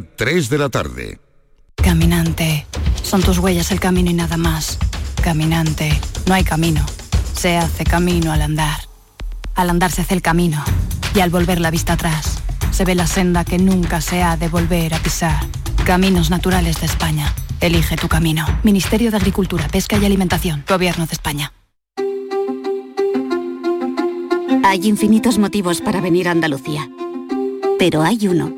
3 de la tarde. Caminante, son tus huellas el camino y nada más. Caminante, no hay camino, se hace camino al andar. Al andar se hace el camino y al volver la vista atrás se ve la senda que nunca se ha de volver a pisar. Caminos Naturales de España. Elige tu camino. Ministerio de Agricultura, Pesca y Alimentación. Gobierno de España. Hay infinitos motivos para venir a Andalucía. Pero hay uno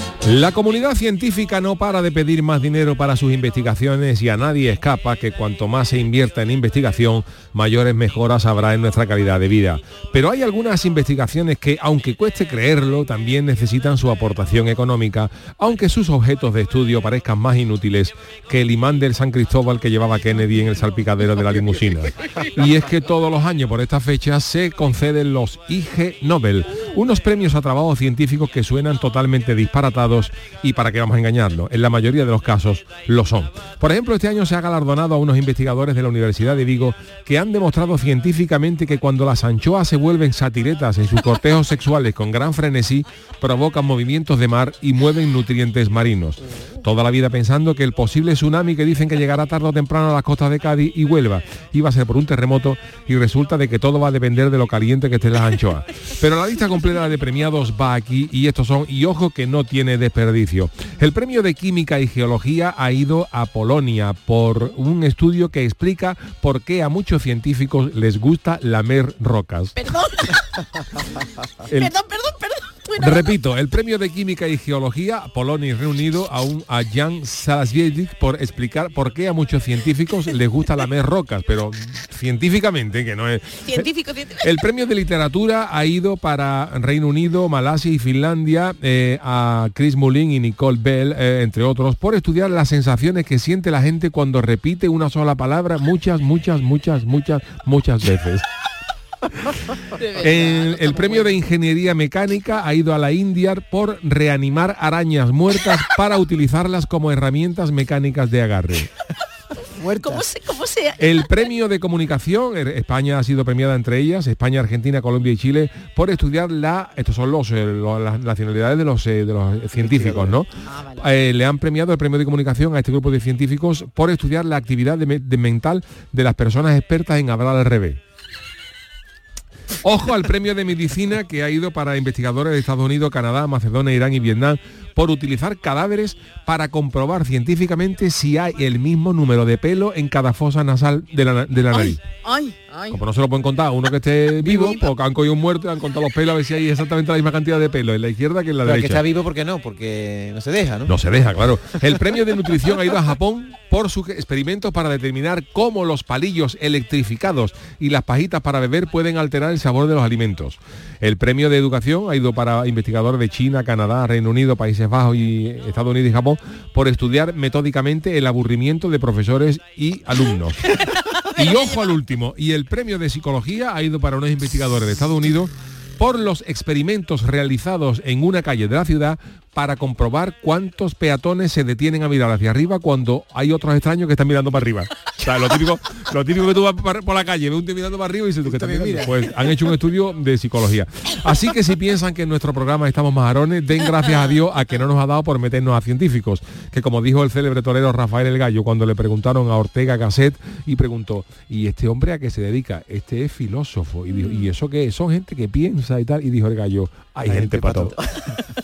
La comunidad científica no para de pedir más dinero para sus investigaciones y a nadie escapa que cuanto más se invierta en investigación, mayores mejoras habrá en nuestra calidad de vida. Pero hay algunas investigaciones que, aunque cueste creerlo, también necesitan su aportación económica, aunque sus objetos de estudio parezcan más inútiles que el imán del San Cristóbal que llevaba Kennedy en el salpicadero de la limusina. Y es que todos los años por esta fecha se conceden los IG Nobel, unos premios a trabajos científicos que suenan totalmente disparatados y para qué vamos a engañarlo, en la mayoría de los casos lo son. Por ejemplo, este año se ha galardonado a unos investigadores de la Universidad de Vigo que han demostrado científicamente que cuando las anchoas se vuelven satiretas en sus cortejos sexuales con gran frenesí, provocan movimientos de mar y mueven nutrientes marinos. Toda la vida pensando que el posible tsunami que dicen que llegará tarde o temprano a las costas de Cádiz y Huelva iba a ser por un terremoto y resulta de que todo va a depender de lo caliente que estén las anchoas. Pero la lista completa de premiados va aquí y estos son, y ojo que no tiene desperdicio. El premio de Química y Geología ha ido a Polonia por un estudio que explica por qué a muchos científicos les gusta lamer rocas. Perdón. El- Perdón, perdón, perdón. Repito, el premio de Química y Geología, Polonia y Reino Unido, a, un, a Jan Salasviedic por explicar por qué a muchos científicos les gusta lamer rocas, pero científicamente, que no es... Científico, científico. El premio de literatura ha ido para Reino Unido, Malasia y Finlandia eh, a Chris Mullin y Nicole Bell, eh, entre otros, por estudiar las sensaciones que siente la gente cuando repite una sola palabra muchas, muchas, muchas, muchas, muchas veces. El, el premio de Ingeniería Mecánica ha ido a la India por reanimar arañas muertas para utilizarlas como herramientas mecánicas de agarre. ¿Cómo se, cómo se El premio de comunicación, eh, España ha sido premiada entre ellas, España, Argentina, Colombia y Chile, por estudiar la, estos son los, eh, las nacionalidades de los, eh, de los científicos, ¿no? Eh, le han premiado el premio de comunicación a este grupo de científicos por estudiar la actividad de mental de las personas expertas en hablar al revés. Ojo al premio de medicina que ha ido para investigadores de Estados Unidos, Canadá, Macedonia, Irán y Vietnam por utilizar cadáveres para comprobar científicamente si hay el mismo número de pelo en cada fosa nasal de la, de la nariz. Ay, ay. Como no se lo pueden contar a uno que esté vivo, porque han cogido un muerto, han contado los pelos a ver si hay exactamente la misma cantidad de pelo en la izquierda que en la Pero el que derecha. está vivo, ¿por qué no? Porque no se deja, ¿no? No se deja, claro. El premio de nutrición ha ido a Japón por sus experimentos para determinar cómo los palillos electrificados y las pajitas para beber pueden alterar el sabor de los alimentos. El premio de educación ha ido para investigadores de China, Canadá, Reino Unido, Países Países Bajos y Estados Unidos y Japón por estudiar metódicamente el aburrimiento de profesores y alumnos. y ojo al último, y el premio de psicología ha ido para unos investigadores de Estados Unidos por los experimentos realizados en una calle de la ciudad para comprobar cuántos peatones se detienen a mirar hacia arriba cuando hay otros extraños que están mirando para arriba. O sea, lo típico, lo típico que tú vas por la calle, ves un tío mirando para arriba y dices tú que también mira. Pues han hecho un estudio de psicología. Así que si piensan que en nuestro programa estamos majarones, den gracias a Dios a que no nos ha dado por meternos a científicos. Que como dijo el célebre torero Rafael El Gallo cuando le preguntaron a Ortega Gasset y preguntó, ¿y este hombre a qué se dedica? Este es filósofo. Y dijo, ¿y eso qué es? Son gente que piensa y tal. Y dijo el gallo, hay gente para todo.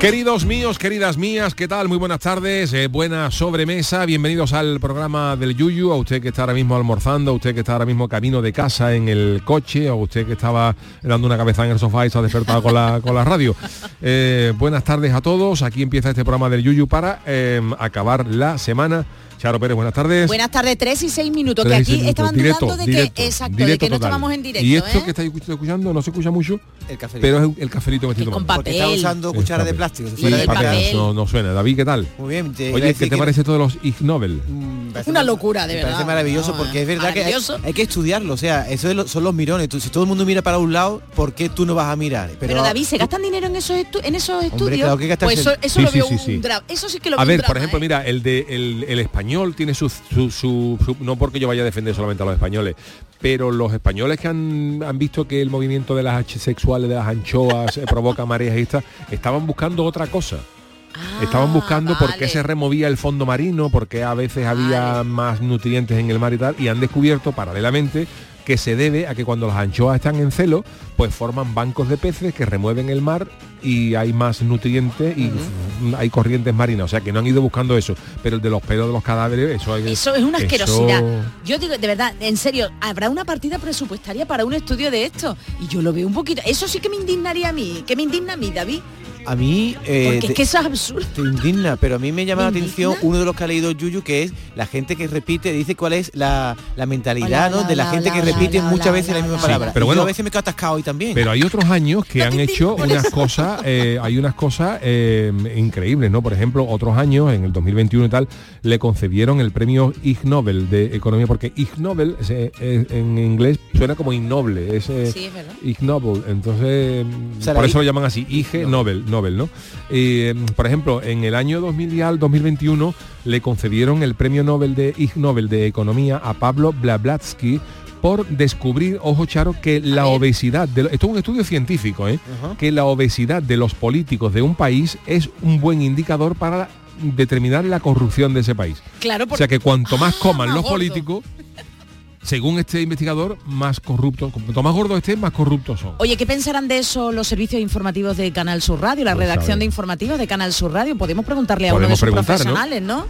Queridos míos, queridas mías, ¿qué tal? Muy buenas tardes, eh, buena sobremesa, bienvenidos al programa del Yuyu, a usted que está ahora mismo almorzando, a usted que está ahora mismo camino de casa en el coche, a usted que estaba dando una cabeza en el sofá y se ha despertado con la, con la radio. Eh, buenas tardes a todos, aquí empieza este programa del Yuyu para eh, acabar la semana. Charo Pérez, buenas tardes. Buenas tardes, 3 y 6 minutos, Tres y que seis aquí minutos. estaban Directo, dudando de directo, que, exacto, directo de que no estábamos en directo, Y esto ¿eh? que estáis escuchando no se escucha mucho, El café. pero es el cafelito que estoy Que con tomando. Porque está papel. usando cuchara de papel. plástico. si Sí, fuera de el papel. papel. No, no suena. David, ¿qué tal? Muy bien. te Oye, ¿qué te que- parece todo de los Ig Nobel? Mm, Una locura, de me Parece verdad. maravilloso No, porque es verdad que hay, hay que estudiarlo. O sea, eso es lo- son los mirones. Tú- si todo el mundo mira para un lado, ¿por qué tú no vas a mirar? Pero, David, ¿se gastan dinero en esos, estu- en esos estudios? claro que pues eso, eso Sí, lo veo sí, un sí. drama. Eso sí que lo A ver, por ejemplo, ¿eh? mira, el de el, el español tiene su, su- su- su- no porque yo vaya a defender solamente a los españoles, pero los españoles que han, han visto que el movimiento de las H sexuales, de las anchoas, eh, provoca mareas y estas, estaban buscando otra cosa. Ah, Estaban buscando por qué se removía el fondo marino, por qué a veces había más nutrientes en el mar y tal, y han descubierto paralelamente que se debe a que cuando las anchoas están en celo, pues forman bancos de peces que remueven el mar y hay más nutrientes y hay corrientes marinas. O sea que no han ido buscando eso. Pero el de los pelos de los cadáveres, eso hay- Eso es una eso- asquerosidad. Yo digo, de verdad, en serio, habrá una partida presupuestaria para un estudio de esto. Y yo lo veo un poquito. Eso sí que me indignaría a mí. Que me indigna a mí, David. A mí... eh, Porque te- es que eso es absurdo. te indigna, pero a mí me llama la ¿Me atención uno de los que ha leído Yuyu, que es la gente que repite, dice cuál es la, la mentalidad Hola, ¿no? de la hola, gente hola, que repite hola, muchas hola, veces la misma hola. palabra. Sí, pero Y bueno. yo a veces me quedo atascado hoy también. Pero hay otros años que No han hecho unas cosas, eh, hay unas cosas eh, increíbles, ¿no? Por ejemplo, otros años, en el 2021 y tal, le concedieron el premio Ig Nobel de Economía, porque Ig Nobel eh, en inglés suena como innoble, es Sí, es verdad. Ig Nobel, entonces por eso lo llaman así, IG Nobel, Nobel, ¿no? Eh, por ejemplo, en el año 2000 y al 2021 le concedieron el premio Nobel de Ig Nobel de Economía a Pablo Blavatsky por descubrir, ojo Charo, que la ver. obesidad, de, esto es un estudio científico, ¿eh? Que la obesidad de los políticos de un país es un buen indicador para determinar la corrupción de ese país. Claro, O porque sea que cuanto más Ah, coman más los gordo. políticos, según este investigador, más corruptos, cuanto más gordos estén, más corruptos son. Oye, ¿qué pensarán de eso los servicios informativos de Canal Sur Radio, la Pues, redacción de informativos de Canal Sur Radio? Podemos preguntarle a uno de sus profesionales, ¿no?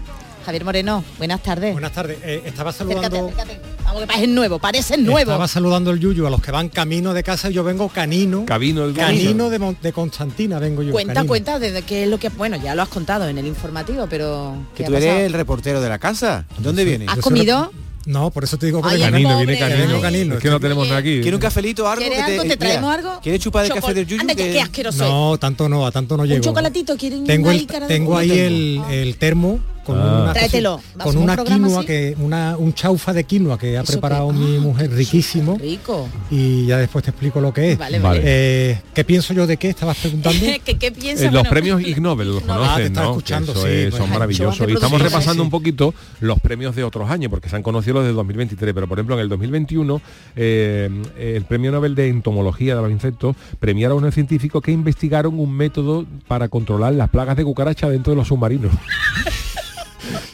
Javier Moreno, buenas tardes. Buenas tardes. Eh, estaba Acércate, saludando. acércate. Vamos, que pareces nuevo, pareces nuevo. Estaba saludando el Yuyu a los que van camino de casa y yo vengo canino. Cabino el Canino de, de Constantina vengo yo. Cuenta, canino. cuenta de qué es lo que... Bueno, ya lo has contado en el informativo, pero... ¿qué Que tú eres el reportero de la casa. ¿Dónde vienes? ¿Has comido? No, por eso te digo que Ay, Canino, pobre, viene canino. Vengo canino. Es que no tenemos nada aquí. ¿Quieres un cafelito algo? ¿Quieres algo? ¿Te traemos algo? ¿Quieres chupar el café del Yuyu? Anda, que Que- qué asqueroso es. No, tanto no, a tanto no llego. Un chocolatito, ¿quieren Tengo el, tengo ahí el, el termo con Ah. una, Tráetelo. cosi- ¿Hacemos con un una programa quinoa así? que una un chaufa de quinoa que ha ¿Eso preparado qué? mi Ah, mujer riquísimo Rico. y ya después te explico lo que es. Vale, Vale. Eh, ¿Qué pienso yo de qué? Estabas preguntando. ¿Qué, qué piensas? Eh, los Bueno, premios Ig Nobel los ah, conocen, ¿no? escuchando, sí, es- pues. son maravillosos. de Y estamos repasando sí. un poquito los premios de otros años, porque se han conocido los del 2023, pero por ejemplo en el 2021 eh, el premio Nobel de Entomología de los insectos premiaron a unos científicos que investigaron un método para controlar las plagas de cucaracha dentro de los submarinos.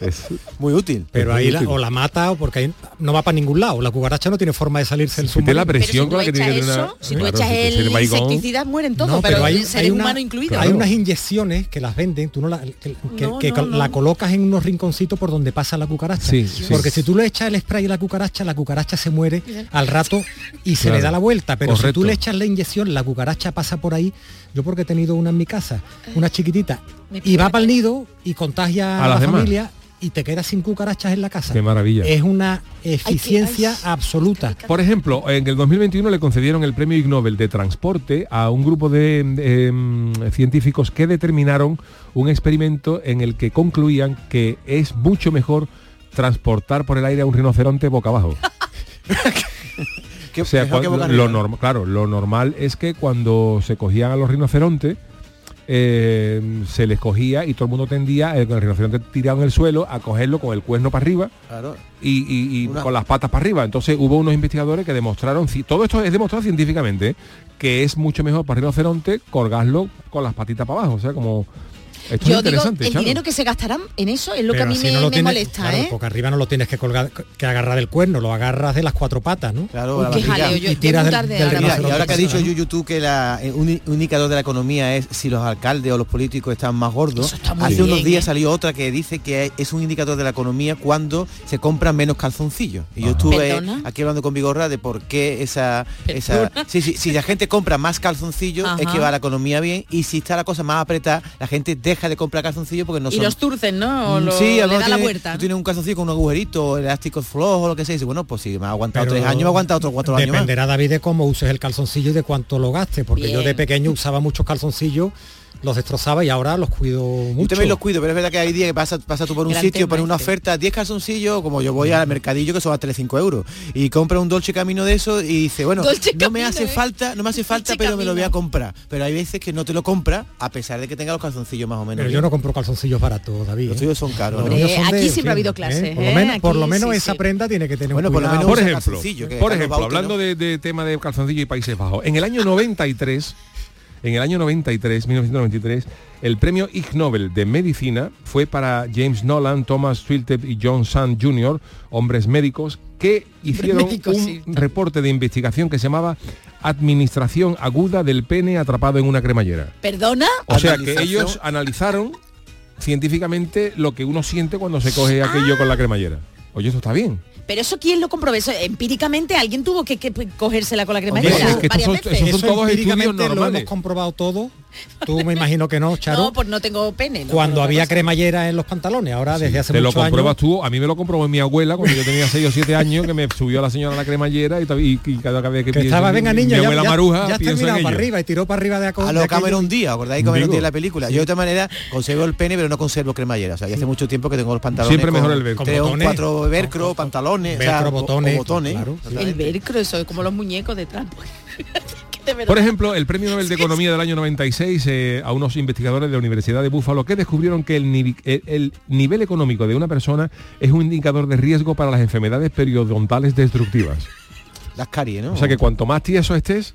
Es- Muy útil. Pero ahí la- o la mata o porque ahí no va para ningún lado. La cucaracha no tiene forma de salirse del la submarino. Pero presión si con la que tiene eso, una- si tú Claro, echas si el insecticida mueren todos, No, pero, hay, el ser hay una- humano incluido. hay unas inyecciones que las venden, tú no la- que, que- No, que no, col- no. la colocas en unos rinconcitos por donde pasa la cucaracha. Sí, sí. Porque si tú le echas el spray a la cucaracha, la cucaracha se muere al rato y se Claro. le da la vuelta. Pero si tú le echas la inyección, la cucaracha pasa por ahí Yo porque he tenido una en mi casa, una chiquitita, y va para el nido y contagia A la demás. familia y te quedas sin cucarachas en la casa. Qué maravilla. Es una eficiencia ay. absoluta. Por ejemplo, en el 2021 le concedieron el premio Ig Nobel de Transporte a un grupo de em, científicos que determinaron un experimento en el que concluían que es mucho mejor transportar por el aire a un rinoceronte boca abajo. ¿Qué- O sea, cuando- lo arriba? norm- claro, lo normal es que cuando se cogían a los rinocerontes, eh, se les cogía y todo el mundo tendía, el, el rinoceronte tirado en el suelo, a cogerlo con el cuerno para arriba Claro. y, y- y Una- con las patas para arriba. Entonces hubo unos investigadores que demostraron, todo esto es demostrado científicamente, ¿eh? que es mucho mejor para el rinoceronte colgarlo con las patitas para abajo. O sea, como... Esto Yo es digo, interesante, el Charo. dinero que se gastarán en eso es lo que a mí me, no lo me tienes- molesta, claro, ¿eh? Porque arriba no lo tienes que colgar, que agarrar del cuerno, lo agarras de las cuatro patas, ¿no? Claro, Uy, la qué barriga. jaleo, yo- y tiras del- del ahora Mira, y rinoceronte ahora que ha dicho. Yuyu tú que la, eh, un, un indicador de la economía es si los alcaldes o los políticos están más gordos, hace bien, unos días ¿eh? salió otra que dice que es un indicador de la economía cuando se compran menos calzoncillos. Y yo estuve ¿Perdona? aquí hablando con Vigorra de por qué esa... esa sí, sí, si la gente compra más calzoncillos es que va la economía bien y si está la cosa más apretada, la gente deja de comprar calzoncillos porque no y son... los turcen, ¿no? O Mm, lo- sí, a lo le da la tiene- vuelta. tú ¿no? tienes un calzoncillo con un agujerito, elástico flojo o lo que sea, y dice, bueno, pues si me ha aguantado Pero tres años, me ha aguantado otros cuatro años más. Dependerá, David, de cómo uses el calzoncillo y de cuánto lo gastes, porque yo de pequeño usaba muchos calzoncillos, los destrozaba y ahora los cuido Yo mucho. también los cuido, pero es verdad que hay días que pasa, pasa tú por un Gran sitio, pones una oferta, 10 calzoncillos, como yo voy al mercadillo que son a 3-5 euros, y compra un Dolce Camino de eso y dice, bueno, Dolce no me Camino, hace ¿eh? falta, no me hace falta, Dolce pero me lo voy a comprar. Pero hay veces que no te lo compra, a pesar de que tenga los calzoncillos más o menos. Pero bien. yo no compro calzoncillos baratos, David. Los ¿eh? tuyos son caros. Eh, son de aquí siempre ha habido clases, Por lo menos, por lo Aquí menos sí, esa sí. prenda tiene que tener Bueno, un por lo menos Por ejemplo, calzoncillo, que por ejemplo, hablando de, de tema de calzoncillo y Países Bajos, en el año 93, en el año 93, 1993, el premio Ig Nobel de Medicina fue para James Nolan, Thomas Twilted y John Sand Jr., hombres médicos, que hicieron un sí. reporte de investigación que se llamaba Administración aguda del pene atrapado en una cremallera. ¿Perdona? O sea que ellos analizaron científicamente lo que uno siente cuando se coge aquello con la cremallera. Oye, eso está bien. Pero eso quién lo comprobó? Eso, empíricamente alguien tuvo que, que cogérsela con la cremallera es que estos varias son- veces. esos son Eso todos lo hemos comprobado todo. Tú me imagino que no, Charo. No, pues no tengo pene. no, cuando había cosa. cremallera en los pantalones, ahora desde hace Te lo muchos compruebas años. tú, a mí me lo comprobó mi abuela cuando yo tenía 6 o 7 años, que me subió la señora a la cremallera y, y- y cada vez que, Que pienso estaba, en venga niño, mi ya, abuela ya- Maruja, ya terminado para ello. arriba y tiró para arriba de, A lo. Cameron Díaz, ¿acordáis Cameron. Díaz en la película? Yo de otra manera conservo el pene, pero no conservo cremallera. O sea, y hace mucho tiempo que tengo los pantalones. Siempre mejor el velcro. Tres o Con botones. velcro, o sea, botones, botones. claro. El velcro, eso es como los muñecos de verdad. Por ejemplo, el Premio Nobel de Economía del año 96 eh, a unos investigadores de la Universidad de Búfalo que descubrieron que el, el- el nivel económico de una persona es un indicador de riesgo para las enfermedades periodontales destructivas. Las caries, ¿no? O sea que cuanto más tieso estés,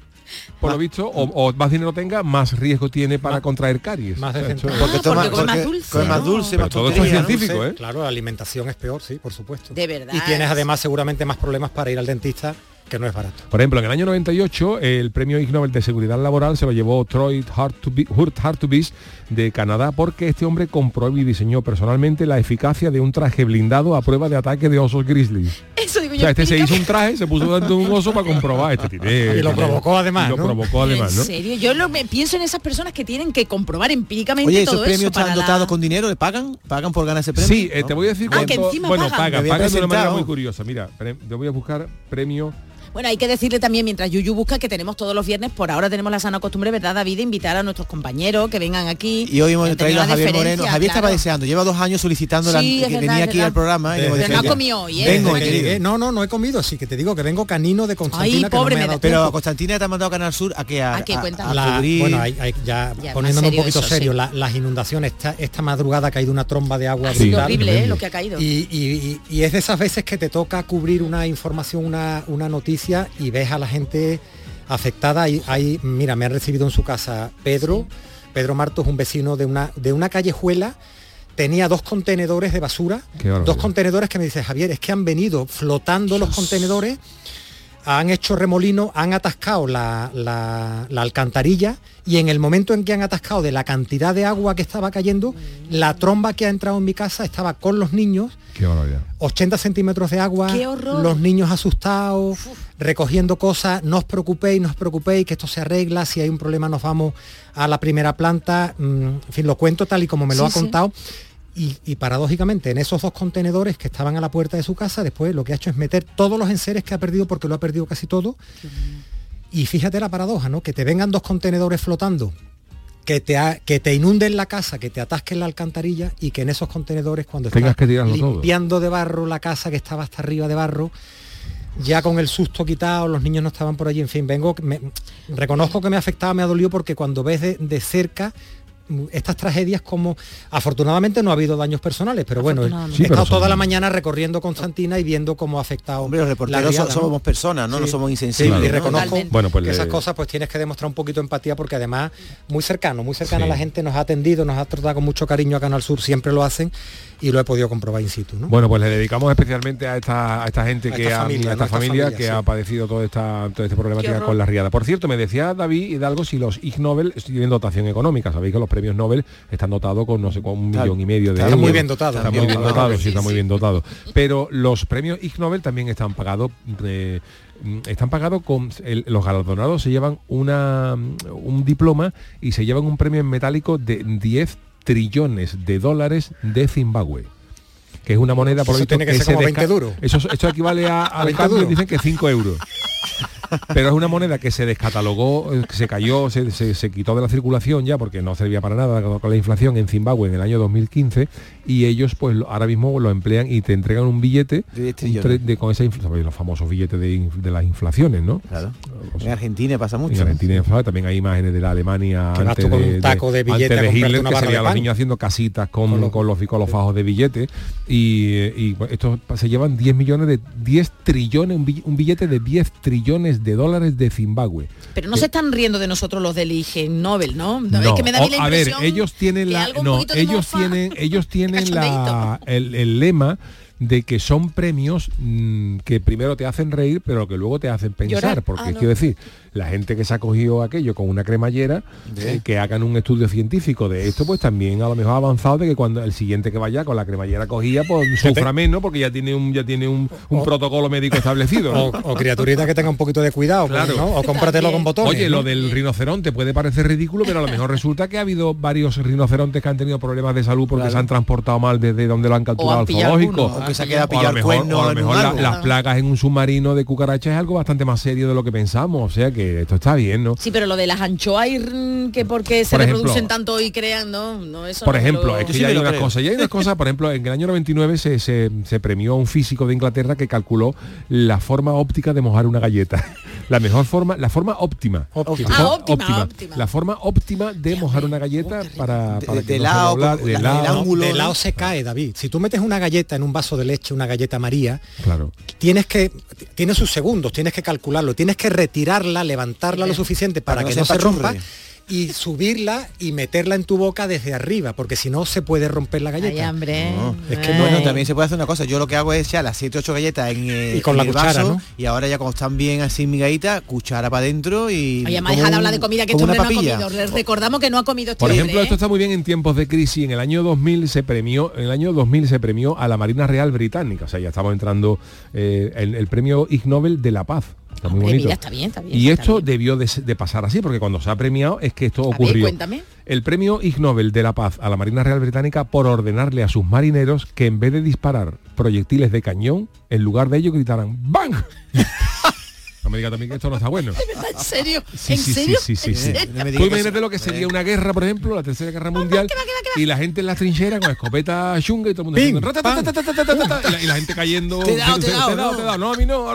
por lo visto, o, o más dinero tenga, más riesgo tiene para contraer caries. más porque, Ah, toma, porque porque dulce, come más ¿no? dulce, Pero más todo esto es científico, ¿eh? Claro, la alimentación es peor, sí, por supuesto. De verdad. Y tienes además seguramente más problemas para ir al dentista, que no es barato. Por ejemplo, en el año 98 el premio Ig Nobel de Seguridad Laboral se lo llevó Troy Hartubis de Canadá porque este hombre compró y diseñó personalmente la eficacia de un traje blindado a prueba de ataque de osos grizzly. Eso digo O yo. sea, este se hizo un traje, se puso dentro de un oso para comprobar este tiene- Y lo provocó además, y lo ¿no? provocó además, ¿En serio? Yo lo, me pienso en esas personas que tienen que comprobar empíricamente Oye, ¿esos todo premios eso para están la- dotados con dinero? ¿Le pagan? ¿pagan por ganar ese premio? Sí, eh, ¿No? te voy a decir Ah, que encima bueno, pagan. pagan, pagan de una manera muy curiosa. Mira, pre- te voy a buscar premio Bueno, hay que decirle también, mientras Yuyu busca, que tenemos todos los viernes, por ahora tenemos la sana costumbre, ¿verdad, David? De invitar a nuestros compañeros que vengan aquí. Y hoy hemos traído a la Javier Moreno. Javier estaba claro. deseando, lleva dos años solicitando la- Sí, es que verdad, venía aquí al programa. y Pero no ha comido hoy, ¿eh? Vengo. Llegué- no, no, no he comido, así que te digo que vengo canino de Constantina. Ay, que no pobre, me ha me dado da- Pero. Constantina te ha mandado a Canal Sur a que a, ¿A qué? Cuéntame. a La- bueno, hay- hay ya, Ya, poniéndome un poquito eso, serio, sí. la- las inundaciones, esta, esta madrugada ha caído una tromba de agua Ha sido brutal. horrible, ¿eh? Lo que ha caído. Y, es de esas veces que te toca cubrir una información, una, una noticia y ves a la gente afectada. Hay, hay- mira, me han recibido en su casa Pedro. Pedro Marto es un vecino de una, de una callejuela. Tenía dos contenedores de basura. Dos contenedores que me dice Javier, es que han venido flotando los contenedores, han hecho remolino, han atascado la, la- la alcantarilla y en el momento en que han atascado de la cantidad de agua que estaba cayendo, la tromba que ha entrado en mi casa estaba con los niños Qué barbaridad. 80 centímetros de agua, ¡Qué horror! los niños asustados, recogiendo cosas, no os preocupéis, no os preocupéis, que esto se arregla, si hay un problema nos vamos a la primera planta, mm, en fin, lo cuento tal y como me lo Sí, ha sí. contado. Y, y paradójicamente en esos dos contenedores que estaban a la puerta de su casa, después lo que ha hecho es meter todos los enseres que ha perdido porque lo ha perdido casi todo. Y fíjate la paradoja, ¿no? Que te vengan dos contenedores flotando, que te, ha- que te inunden la casa, que te atasquen la alcantarilla y que en esos contenedores cuando Tengas estás que todo. limpiando de barro la casa que estaba hasta arriba de barro, ya con el susto quitado, los niños no estaban por allí, en fin, vengo, me- reconozco que me ha afectado, me ha dolido porque cuando ves de, de cerca estas tragedias como afortunadamente no ha habido daños personales pero bueno he. Sí, estado toda la mañana recorriendo Constantina y viendo cómo ha afectado Hombre, los reporteros la riada, so- ¿no? somos personas, ¿no? No somos Sí, insensibles, y ¿no? reconozco. Bueno, pues que le- esas cosas pues tienes que demostrar un poquito de empatía porque además muy cercano, muy cercano Sí. a la gente nos ha atendido, nos ha tratado con mucho cariño a Canal Sur, siempre lo hacen y lo he podido comprobar in situ, ¿no? Bueno, pues le dedicamos especialmente a esta, a esta gente A que esta ha, familia, a esta familia, familia, que sí. ha padecido toda esta, toda esta problemática con la riada. Por cierto, me decía David Hidalgo si los Ig Nobel tienen dotación económica. Sabéis que los premios Nobel están dotados con no sé con un Está- millón y medio de está euros. muy bien dotado. Muy bien dotados, sí, están muy bien dotados. Pero los premios Ig Nobel también están pagados eh, están pagados con el- los galardonados se llevan una un diploma y se llevan un premio en metálico de 10 trillones de dólares de Zimbabue que es una moneda por lo Eso tiene que ser se como desca- 20 duros. Eso, esto equivale a, al 20 cambio, duros. dicen que 5 euros. Pero es una moneda que se descatalogó, eh, que se cayó, se, se- se quitó de la circulación ya porque no servía para nada con la inflación en Zimbabue en el año 2015 y ellos pues ahora mismo lo emplean y te entregan un billete De 10 un trillones. tre- de, con esa infla- sabéis, los famosos billetes de, de las inflaciones, ¿no? Claro. En Argentina pasa mucho. En Argentina ¿sabes? también hay imágenes de la Alemania Que vas antes tú con de, un taco de billete antes a de comprarte Hitler, que serían los niños haciendo casitas con, con, los, con los fajos de billete y, eh, y bueno, estos se llevan 10 millones de 10 trillones, un billete de 10 trillones de dólares de Zimbabue. Pero no se están riendo de nosotros los del IG Nobel, ¿no? No, es que me da a o- ver, ellos tienen la no, ellos tienen ellos tienen la, el, el lema de que son premios mm, que primero te hacen reír pero que luego te hacen pensar Llorar. porque Ah, no. quiero decir la gente que se ha cogido aquello con una cremallera eh, que hagan un estudio científico de esto pues también a lo mejor ha avanzado de que cuando el siguiente que vaya con la cremallera cogida pues sufra menos porque ya tiene un ya tiene un, un protocolo médico establecido ¿no? O, o criaturita que tenga un poquito de cuidado, pues, Claro. ¿no? O cómpratelo con botones. Oye, ¿no? lo del rinoceronte puede parecer ridículo, pero a lo mejor resulta que ha habido varios rinocerontes que han tenido problemas de salud porque se han transportado mal desde donde lo han capturado al zoológico. alguno, o que se ha quedado O a lo pillado el mejor, a lo mejor la- las plagas en un submarino de cucarachas es algo bastante más serio de lo que pensamos. O sea que esto está bien, ¿no? Sí, pero lo de las anchoas y, que porque se Por ejemplo- reproducen tanto y crean, no, no eso Por no ejemplo, lo- es que ya hay unas cosas. Ya hay unas cosas, por ejemplo, en el año 99 se, se, se premió a un físico de Inglaterra que calculó la forma óptica de mojar una galleta. La mejor forma, la forma óptima. Óptima. Ah, óptima, óptima. La forma óptima de mojar una galleta para, para de que lado, de la- lado. el ángulo, de ¿no? lado se cae, David. Si tú metes una galleta en un vaso de leche, una galleta María, Claro. tienes que tienes sus segundos, tienes que calcularlo, tienes que retirarla, levantarla lo suficiente para, Para que no no se se rompa y subirla y meterla en tu boca desde arriba, porque si no se puede romper la galleta. Ay, hambre. No, Es que Ay. Bueno, también se puede hacer una cosa. Yo lo que hago es echar las 7 8 galletas en, eh, Y con en la el cuchara, vaso, ¿no? Y ahora ya cuando están bien así migaditas, cuchara para adentro y. Oye, me como deja de un- hablar de comida que como este hombre no ha papilla. comido. Recordamos que no ha comido este Por hombre, ejemplo, ¿eh? esto está muy bien en tiempos de crisis. En el año 2000 se premió, en el año 2000 se premió a la Marina Real Británica. O sea, ya estamos entrando eh, el, el premio Ig Nobel de la Paz. Está muy Hombre, bonito. mira, está bien, está bien, y está esto bien. debió de, de pasar así, porque cuando se ha premiado es que esto A ver, ocurrió. cuéntame. El premio Ig Nobel de la Paz a la Marina Real Británica por ordenarle a sus marineros que en vez de disparar proyectiles de cañón, en lugar de ello gritaran ¡BANG! No me diga también que esto no está bueno. ¿En serio? Sí, sí. Sí, sí, sí. Tú imagínate lo que sería una guerra, por ejemplo, la tercera guerra mundial, y la gente en las trincheras con escopeta chunga y todo el mundo y, la, gente cayendo. Te. No, a mí no.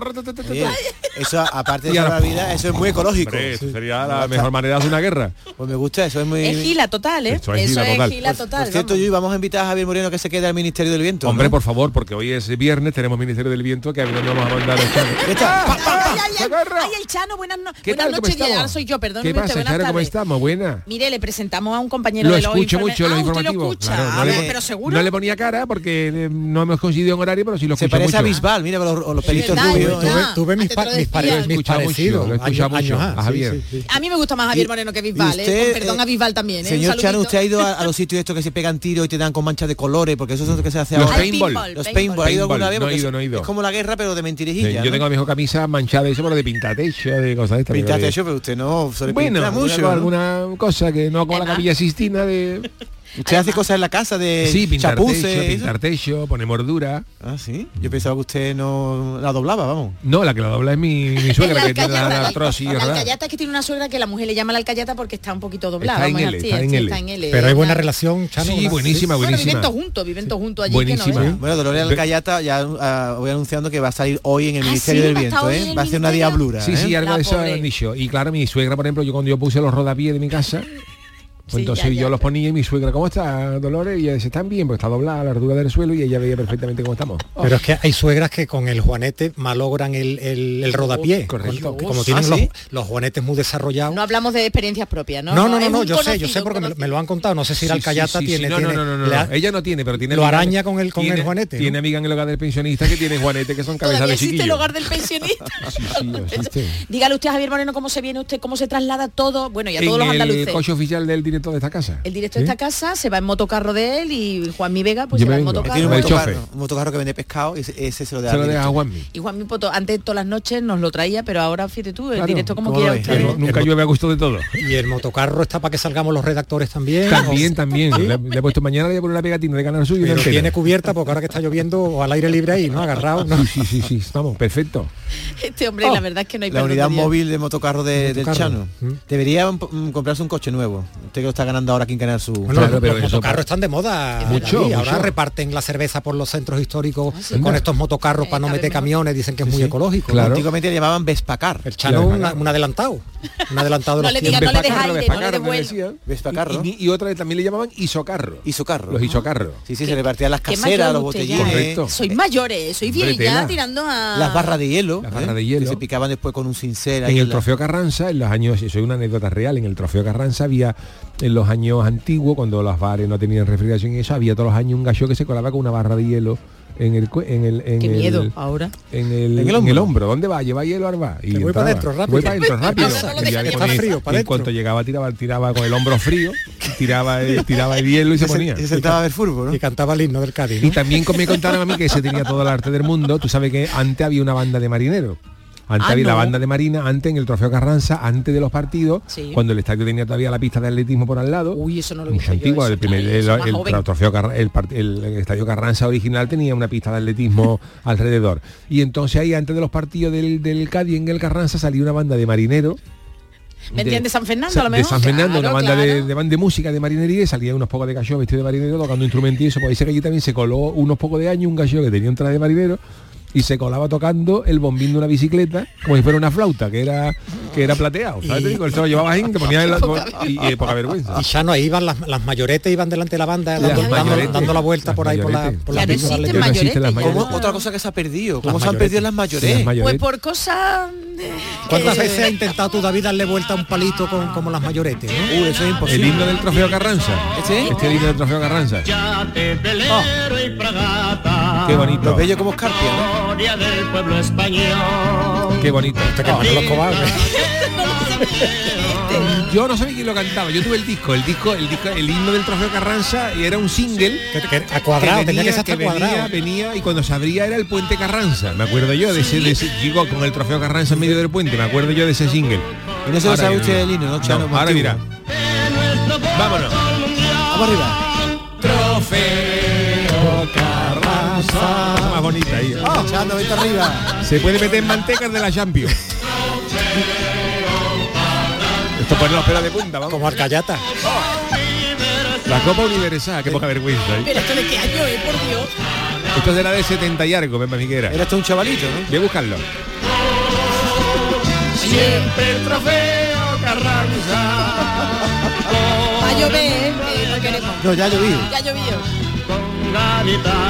Eso, aparte de la vida, eso es muy ecológico. Sería la mejor manera de hacer una guerra. Pues me gusta, eso es muy... Es gila total, ¿eh? Eso es gila total. Por cierto, yo vamos a invitar a Javier Moreno que se quede al Ministerio del Viento. Hombre, por favor, porque hoy es viernes, tenemos Ministerio del Viento, que a mí no vamos a mandar... Ay, el Chano, buenas, no- ¿Qué buenas tal? ¿Cómo noches. ya, ahora soy yo, perdón. ¿Qué pasa, buenas Charo? ¿Cómo estamos? Buena. Mire, le presentamos a un compañero Lo de los escucho mucho los Ah, usted lo informativos. escucha. claro, no, le, pero seguro. no le ponía cara porque eh, no hemos coincidido en horario, pero sí lo Se escucho parece a. Bisbal, mira con los, los pelitos rubios. Tuve- mis, lo Lo parecidos. lo años- mucho, a Javier. A mí me gusta más Javier Moreno que Bisbal, ¿eh? usted, perdón a Bisbal también, ¿eh? Señor Chano, usted ha ido a, los sitios estos que se pegan tiros y te dan con manchas de colores, porque eso es lo que se hace Los ahora. paintball. Los paintball. ¿Ha ido alguna vez? No he Porque ido, es- no he ido. Es como la guerra, pero de mentirijilla. yo tengo a mi camisa manchada y eso, de pintatecho, de cosas de estas. eso, pero usted no suele Bueno, alguna cosa que no como la capilla Sistina de Usted hace cosas en la casa de sí, pintar techo, chapuces. eso. pintar techo, poner mordura. Ah, sí. Yo pensaba que usted no la doblaba, vamos. No, la que la dobla es mi, mi suegra La que tiene la, la artrosis, la ¿verdad? alcayata es que tiene una suegra que la mujer le llama la alcayata porque está un poquito doblada. Está en vamos, L, así, está en sí, L. está en L. Pero hay buena relación, Chano. Sí, buenísima, Bueno, buenísima. viven todos juntos, viven todos juntos allí. Buenísima. Que no, Bueno, Dolores Alcayata ya ah, voy anunciando que va a salir hoy en el Ah, Ministerio sí, del Viento, ¿eh? Va a ser una diablura. Sí, ¿eh? sí, algo La de eso han dicho. Y claro, mi suegra, por ejemplo, yo cuando yo puse los rodapiés de mi casa, pues Sí, entonces ya, yo los ponía y mi suegra, ¿cómo está, Dolores? Y ella dice, están bien, pues está doblada la altura del suelo y ella veía perfectamente cómo estamos. Pero es que hay suegras que con el juanete malogran el, el, el rodapié. correcto. Como Ah, tienen ¿sí? los, los juanetes muy desarrollados. No hablamos de experiencias propias, ¿no? No, no, no, no, yo sé, yo sé porque me, lo- me lo han contado. No sé si Sí, sí, alcayata sí, sí, tiene, no, no, tiene- no, no, no, ella no tiene, pero tiene lo araña con el- con el tiene- juanete, ¿no? Tiene amigas en el hogar del pensionista que tienen juanetes que son cabezas de existe chiquillo. el hogar del pensionista. Sí, sí, existe. Dígale usted a Javier Moreno cómo se viene usted, cómo se traslada todo, bueno, y a todos los el andaluces. coche oficial del director de esta casa. El director de esta casa se va en motocarro de él y Juan Mi Vega pues Yo se va en vengo. Tiene motocarro. un motocarro, un motocarro que vende pescado y ese, se lo deja a. Juanmi. Y Juan Mi Poto, antes todas las noches nos lo traía, pero ahora fíjate tú, el Claro, directo como ¿cómo quiera usted. Nunca llueve a gusto de todo. Y el motocarro está para que salgamos los redactores también. También, o- también. Le, le he puesto mañana le voy a poner una pegatina de Canal Suyo Pero tiene cubierta porque ahora que está lloviendo o al aire libre ahí, ¿no? Agarrado. ¿no? Sí, sí, sí, sí, vamos, perfecto. Este hombre, la verdad es que no hay La unidad móvil de motocarro de- del Motocarro. Chano. Mm. Debería mm, comprarse un coche nuevo. Usted que lo está ganando ahora aquí en Canal Sur. Bueno, Claro, los, pero los eso- motocarros están de moda. Mucho. Ahora reparten la cerveza por los centros históricos sí. con estos motocarros Eh, para no meter camiones. Dicen que es muy sí. ecológico. Claro. Antiguamente le llamaban Vespacar. El Chano Claro. un, un adelantado. Un adelantado de No los le diga, no le no le. Vespacarro. Y, y otra vez también le llamaban isocarro. Isocarro. Los isocarros. Sí, sí, se le partían las caseras, los botellines. Soy mayores, soy vieja tirando a... Las barras de hielo. Las barras ¿eh? de hielo. Se picaban después con un cincel. En el trofeo Carranza, en los años, eso es una anécdota real, en el trofeo Carranza había, en los años antiguos, cuando los bares no tenían refrigeración y eso, había todos los años un gallo que se colaba con una barra de hielo en el en el en Qué el, miedo ahora. en el, En el en el hombro. ¿Dónde va? Lleva hielo Arba. Y voy para adentro, rápido. Voy para adentro rápido. No Está frío, para en cuanto llegaba tiraba, tiraba con el hombro frío, tiraba el, tiraba el hielo y se se, ponía. se sentaba a ver fútbol, ¿no? Y cantaba el himno del Cádiz. Y también como me contaron a mí que se tenía todo el arte del mundo. Tú sabes que antes había una banda de marineros. Antes Ah, había la no. banda de Marina, antes en el Trofeo Carranza, antes de los partidos, Sí. cuando el estadio tenía todavía la pista de atletismo por al lado. Uy, eso no lo Muy eso, el, primer, el, trofeo el, estadio Carranza original tenía una pista de atletismo alrededor. Y entonces ahí antes de los partidos del, del Cádiz en el Carranza salía una banda de marineros. ¿Vendrían de San Fernando, Sa- a lo De? San Fernando, una banda de, claro. de, de música de marinería y salía unos pocos de gallo vestido de marinero tocando instrumentos y eso. Pues dice que allí también se coló unos pocos de años un gallo que tenía un traje de marinero y se colaba tocando el bombín de una bicicleta como si fuera una flauta que era que era plateado ¿sabes? Y- se lo llevaba ahí te ponía en la, y, y poca vergüenza Y ya no, ahí iban las, las mayoretes, iban delante de la banda, Las dando, dando- dando la vuelta Las por ahí por la, por la Ya no pista de existen atletismo. Ya no existen las mayoretes, ya mayoretes. ¿Cómo- otra cosa que se ha perdido. ¿Cómo Las se han perdido las Sí, mayores? las mayores. Pues por cosas... eh, ¿Cuántas veces has intentado tú, David, darle vuelta a un palito con, como las mayoretes? ¿no? Uh, eso es el imposible. himno del trofeo Carranza ¿Este? este himno del trofeo Carranza fragata. qué bonito Los bellos como escarpia, ¿no? Gloria del pueblo español. qué bonito Este que Manolo Escobar, yo no sabía quién lo cantaba yo tuve el disco el disco el disco el himno del trofeo Carranza y era un single que, que a cuadrado, que tenía venía, que ser hasta que venía, cuadrado. venía y cuando se abría era el puente Carranza me acuerdo yo de ese, de ese digo con el trofeo Carranza en medio del puente me acuerdo yo de ese single Y no se lo Ahora sabe que- usted el himno, ¿no, Chano? ahora Antiguo. mira vámonos Vamos arriba. Cosa más bonita ahí Ah, vete arriba. se puede meter en mantecas de la Champions esto pone los pelos de punta vamos Como Arcayata. la Copa Universal qué poca vergüenza ¿eh? Pero esto de qué año, eh, por Dios. esto será de 70 y algo Pepa Miguera Era hasta un chavalito, ¿no? voy a buscarlo Siempre el trofeo Carranza. Va a llover, eh, no queremos. No, ya ha llovido. Ya ha llovido. Con gadita.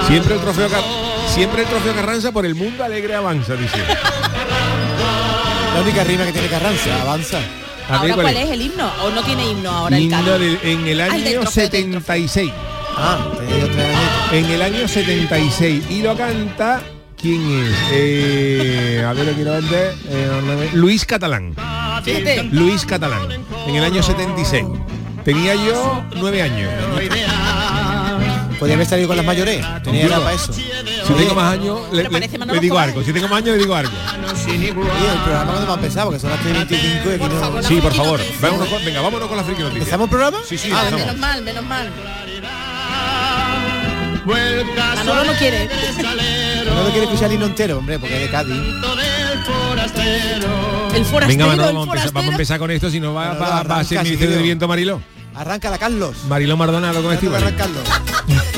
Siempre el trofeo Car- siempre el trofeo Carranza por el mundo alegre avanza, dice. La única rima que tiene Carranza, avanza. A ¿Ahora cuál es el himno? ¿O no tiene himno ahora el Himno del- en el Ah, el año trofeo, del 76. Ah, tenía otra añito. En el año 76. Y lo canta. ¿Quién es? Eh, a ver, lo quiero ver. eh, Luis Catalán. Fíjate. Luis Catalán. En el año 76. Tenía yo nueve años. Podría haber salido con las mayores. Tenía edad para eso. Si tengo más años, le, le- Manolo le digo algo. Si tengo más años, le digo algo. Oye, el programa cuando va a empezar, porque son las 3.25 y aquí no... Sí, por favor. Vámonos con- venga, vámonos con la friki noticia. ¿Empezamos el programa? Sí, sí, Ah. Menos mal, menos mal. Manolo no quiere. No lo quiere escuchar el himno entero, hombre, porque es de Cádiz. El forastero, Venga, Manolo, el vamos a, empezar, forastero. vamos a empezar con esto, si no va, Manolo, va- va a arranca, ser si Ministerio quiero. de Viento Mariló. Arráncala, Carlos. Mariló Mardonado con Arranca. Carlos.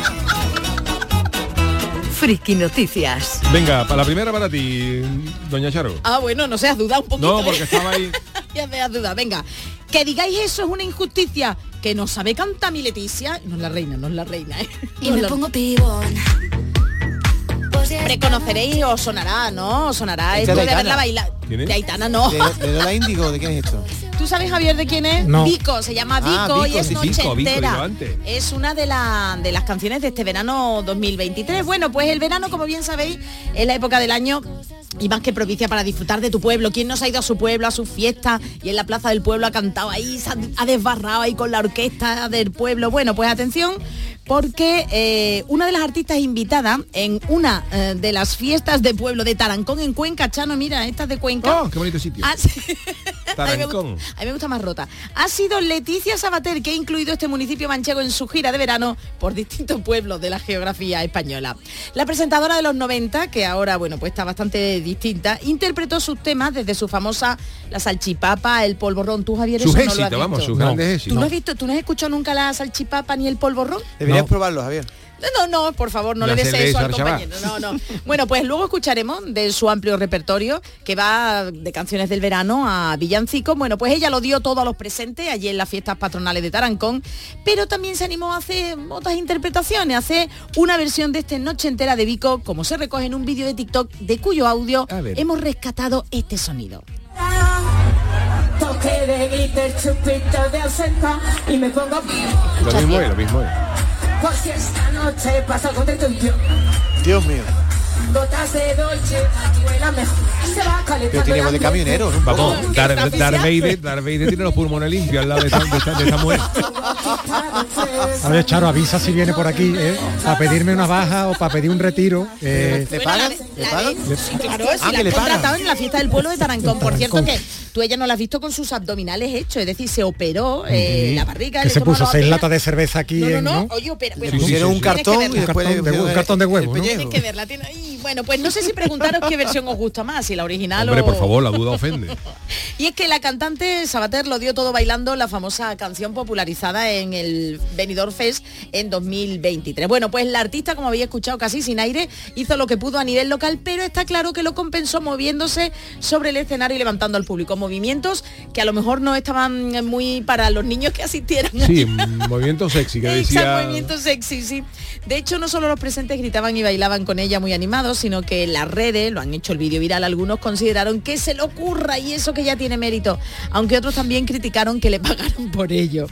Friki Noticias. Venga, para la primera para ti, doña Charo. Ah, bueno, no seas duda un poquito. No, porque ¿eh? estaba ahí. ya seas duda. Venga, que digáis eso es una injusticia. Que no sabe cantar mi Leticia. No es la reina, no es la reina, ¿eh? Y No me la- pongo pibón. Reconoceréis o sonará, ¿no? Os Sonará esto de de haberla Aitana. bailado. De Aitana no. ¿De, de Lola Índigo? ¿De quién es esto? ¿Tú sabes, Javier, de quién es? No. Vico, se llama Vico Ah, y Vico, es sí, noche Vico, entera. Es una de, la- de las canciones de este verano 2023. Bueno, pues el verano, como bien sabéis, es la época del año y más que propicia para disfrutar de tu pueblo. ¿Quién no se ha ido a su pueblo, a su fiesta y en la plaza del pueblo ha cantado ahí, se ha desbarrado ahí con la orquesta del pueblo? Bueno, pues atención, porque eh, una de las artistas invitadas en una eh, de las fiestas de pueblo de Tarancón en Cuenca, Chano, mira, esta es de Cuenca. Oh, qué bonito sitio. Ah, sí. A mí, me Tarancón. gusta, a mí me gusta más rota. Ha sido Leticia Sabater que ha incluido este municipio manchego en su gira de verano por distintos pueblos de la geografía española. La presentadora de los 90, que ahora bueno pues está bastante distinta, interpretó sus temas desde su famosa La salchipapa, el polvorrón. Tú Javier Sus eso no lo has vamos, sus No. grandes ¿Tú éxitos. no has visto, tú no has escuchado nunca la salchipapa ni el polvorrón? Deberías No. probarlo, Javier. No, no, por favor, no La le des eso al compañero. No, no. Bueno, pues luego escucharemos de su amplio repertorio que va de canciones del verano a villancicos. Bueno, pues ella lo dio todo a los presentes allí en las fiestas patronales de Tarancón, pero también se animó a hacer otras interpretaciones, a hacer una versión de este Noche entera de Vico, como se recoge en un vídeo de TikTok, de cuyo audio hemos rescatado este sonido. Toque de glitter, chupito de ausenta y me pongo Lo mismo es, lo mismo es. Por esta noche paso contento yo. Dios mío. Gotas de Dolce, huela mejor. Se va calentando Pero tiene voz de camionero, ¿no? Vamos. Dar, ¿Está Dar? Vader, tiene los pulmones limpios al lado de esta, de esta, de esta mujer. A ver, Charo, avisa si viene por aquí, ¿eh? Para pedirme una baja o para pedir un retiro. eh, ¿Le pagan? ¿Le pagan? sí, claro, si Ah, la que le han pagan. contratado en la fiesta del pueblo de Tarancón. Por cierto que tú ella no la has visto con sus abdominales hechos, es decir, se operó eh, la barriga. que le se puso la seis latas de cerveza aquí No, no, en, no, ¿no? oye, opera- Le pusieron sí, un cartón y después. Un cartón de- huevo, ¿no? Tienes que verla. tiene- bueno, pues no sé si preguntaros qué versión os gusta más, si la original Hombre, o... por favor, la duda ofende. Y es que la cantante Sabater lo dio todo bailando la famosa canción popularizada en el Benidorm Fest en 2023. Bueno, pues la artista, como habéis escuchado casi sin aire, hizo lo que pudo a nivel local, pero está claro que lo compensó moviéndose sobre el escenario y levantando al público. Movimientos que a lo mejor no estaban muy para los niños que asistieran. Sí, movimiento sexy que Exacto, decía... movimiento sexy, sí. De hecho, no solo los presentes gritaban y bailaban con ella muy animados, sino que en las redes, lo han hecho el vídeo viral, algunos consideraron que se le ocurra y eso que ya tiene mérito, aunque otros también criticaron que le pagaron por ello.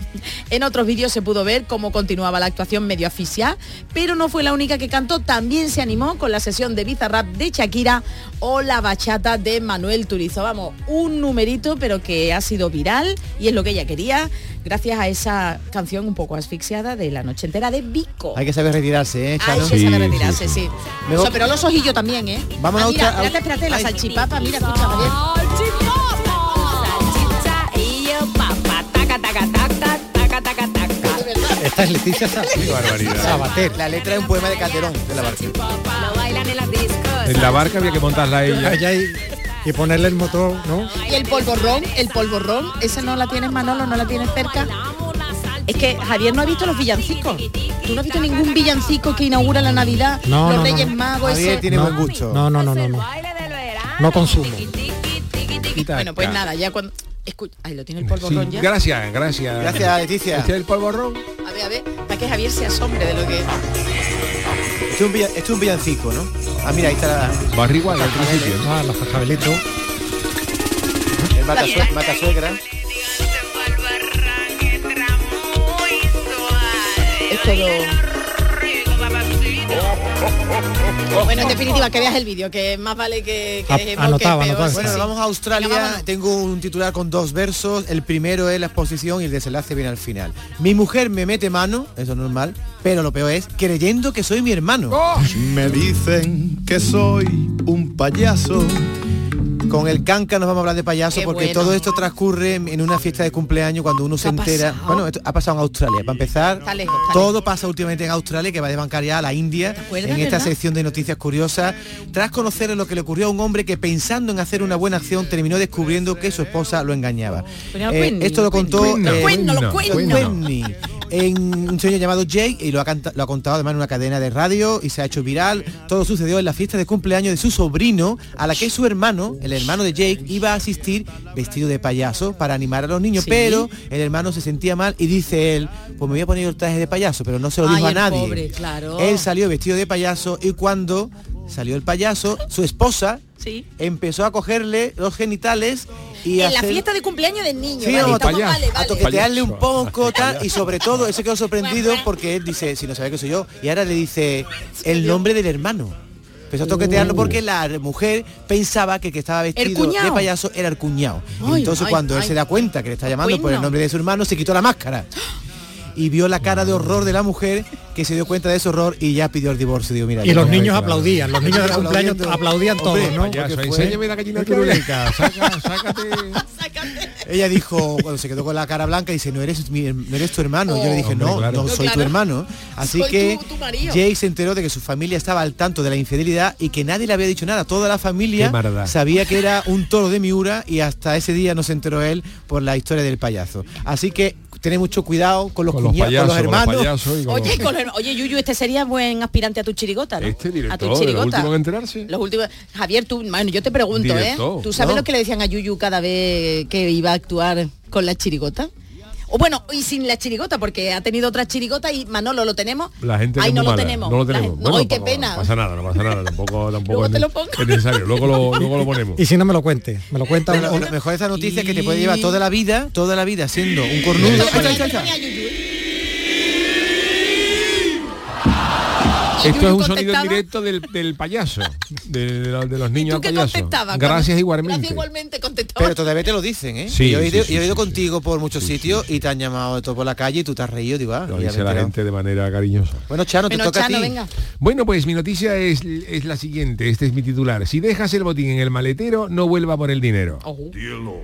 En otros vídeos se pudo ver cómo continuaba la actuación medio asfixiada, pero no fue la única que cantó, también se animó con la sesión de Bizarrap de Shakira o la bachata de Manuel Turizo. Vamos, un numerito, pero que ha sido viral y es lo que ella quería, gracias a esa canción un poco asfixiada de la noche entera de Vico. Hay que saber retirarse, ¿eh, Hay Chano? que Sí, saber sí, retirarse, sí. sí. Luego- Eso, pero los ojillos también, ¿eh? Vamos a ah, mira, otra- espérate, espérate, la salchipapa, mira, escucha, Javier. Esta es Leticia Sa- Qué barbaridad. Sabater. La letra es un poema de Calderón, de la barca. En la barca había que montarla a ella. Y, ponerle el motor, ¿no? Y el polvorrón, el polvorrón, ese no la tienes Manolo, no la tienes cerca. Es que Javier no ha visto los villancicos. Tú no has visto ningún villancico que inaugura la Navidad, No, los no, no, Reyes no. Magos, Javier eso. tiene No, buen gusto. No, no, no, no, no. No consumo. Bueno, pues nada, ya cuando. Escucha, ahí lo tiene el polvorrón Sí, ya. gracias, gracias. Gracias, Leticia. Este es el polvorrón. A ver, a ver, para que Javier se asombre de lo que. Esto es un, villa- esto es un villancico, ¿no? Ah, mira, ahí está la... Barrigua y otro sitio. ¿no? Ah, los cascabelitos. El matasue- matasuegra. Es todo... Bueno, en definitiva, que veas el vídeo, que más vale que, que A- peor. Bueno, sí. vamos a Australia. Tengo un titular con dos versos. El primero es la exposición y el desenlace viene al final. Mi mujer me mete mano, eso es normal, pero lo peor es creyendo que soy mi hermano. Me dicen que soy un payaso. Con el canca nos vamos a hablar de payaso Qué porque bueno. todo esto transcurre en una fiesta de cumpleaños cuando uno se entera. pasado? Bueno, esto ha pasado en Australia. Para empezar, Está lejos, está todo pasa últimamente en Australia que va a desbancar ya a la India acuerdas, en esta verdad? sección de noticias curiosas. Tras conocer lo que le ocurrió a un hombre que pensando en hacer una buena acción terminó descubriendo que su esposa lo engañaba. Eh, esto lo contó eh, en un señor llamado Jake y lo ha, canta- lo ha contado además en una cadena de radio y se ha hecho viral. Todo sucedió en la fiesta de cumpleaños de su sobrino, a la que su hermano, el hermano de Jake, iba a asistir vestido de payaso para animar a los niños, Sí. pero el hermano se sentía mal y dice él, pues me voy a poner el traje de payaso, pero no se lo dijo Ay, a el nadie. pobre, claro. Él salió vestido de payaso y cuando salió el payaso, su esposa Sí. empezó a cogerle los genitales y En la fiesta de cumpleaños del niño. Sí, ¿vale? no, Estamos- payaso. vale, a toquetearle un poco tal, y sobre todo él se quedó sorprendido porque él dice si no sabe que soy yo y ahora le dice el nombre del hermano. Empezó a toquetearlo porque la mujer pensaba que el que estaba vestido de payaso era el cuñado Ay, entonces ay, cuando él ay. se da cuenta que le está llamando por el nombre de su hermano se quitó la máscara y vio la cara de horror de la mujer que se dio cuenta de ese horror y ya pidió el divorcio digo mira Y los niños aplaudían, los niños del cumpleaños aplaudían todos, Hombre, ¿no? Enséñame la gallina turuleca, sácate. Ella dijo, cuando se quedó con la cara blanca, dice, no eres, mi- no eres tu hermano. Yo le dije, Hombre, no, claro. no No, soy tu hermano. Así Soy que. Jake se enteró de que su familia estaba al tanto de la infidelidad y que nadie le había dicho nada. Toda la familia sabía que era un toro de Miura y hasta ese día no se enteró él por la historia del payaso. Así que tened mucho cuidado con los Con los cuñados, los payasos, con los hermanos. con Oye, los- con el- oye, Yuyu, este sería buen aspirante a tu chirigota, ¿no? Este a tu chirigota. último en enterarse. Los últimos. Javier, tú, bueno, yo te pregunto, Director, ¿eh? ¿Tú sabes ¿no? lo que le decían a Yuyu cada vez que iba a actuar con la chirigota? O bueno, y sin la chirigota, porque ha tenido otra chirigota y Manolo lo tenemos. La gente Ay, no lo tenemos. No lo tenemos. gente- Bueno, Ay, qué pena. No pasa nada, no pasa nada. Tampoco, tampoco Luego es, te lo pongo. es necesario. Luego lo, luego lo ponemos. Y si no me lo cuente, me lo cuenta Lo, lo mejor de esta noticia es que te puede llevar toda la vida, toda la vida siendo un cornudo. Esto le Echa, ponía- echa, le echa. ponía a Yuyu, ¿eh? Y Esto Yuyu es un sonido contestaba, en directo del, del payaso, de, de los- de los niños ¿Tú al qué payaso. contestabas? Gracias Cuando- igualmente. Gracias igualmente contestaba. Pero todavía te lo dicen, ¿eh? Sí, yo he ido, sí, yo he ido sí, contigo por muchos sitios y te han llamado de todo por la calle y tú te has reído, digo, ah, Lo dice la gente de manera cariñosa. Bueno, Chano, te Bueno, toca Chano, a ti. venga. Bueno, pues mi noticia es, es la siguiente, este es mi titular. Si dejas el botín en el maletero, no vuelva por el dinero. Ojo. Dear Lord,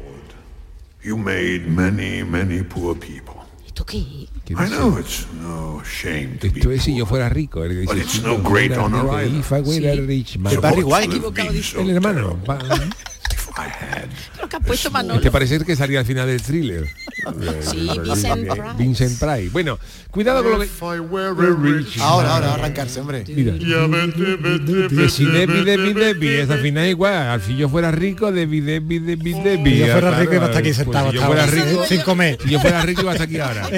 you made many, many poor people. ¿Esto qué? ¿Qué I dice? know it's no shame to be Esto es si yo fuera rico. el que dice, But it's si no great honor if I were a rich man. El hermano. Lo que ha puesto Manolo. ¿Te parece que salía al final del thriller? Sí, Eh, Vincent eh, Price. Vincent Price. Bueno, cuidado con lo que... Ahora, ahora, arrancarse, hombre. Mira. Que si Debbie, Debbie, Debbie, es al final igual. Al fin yo fuera rico, Debbie, Debbie, Debbie, Debbie. Si yo fuera rico iba a estar aquí pues sentado si yo fuera rico, sin comer. si yo fuera rico iba a estar aquí ahora.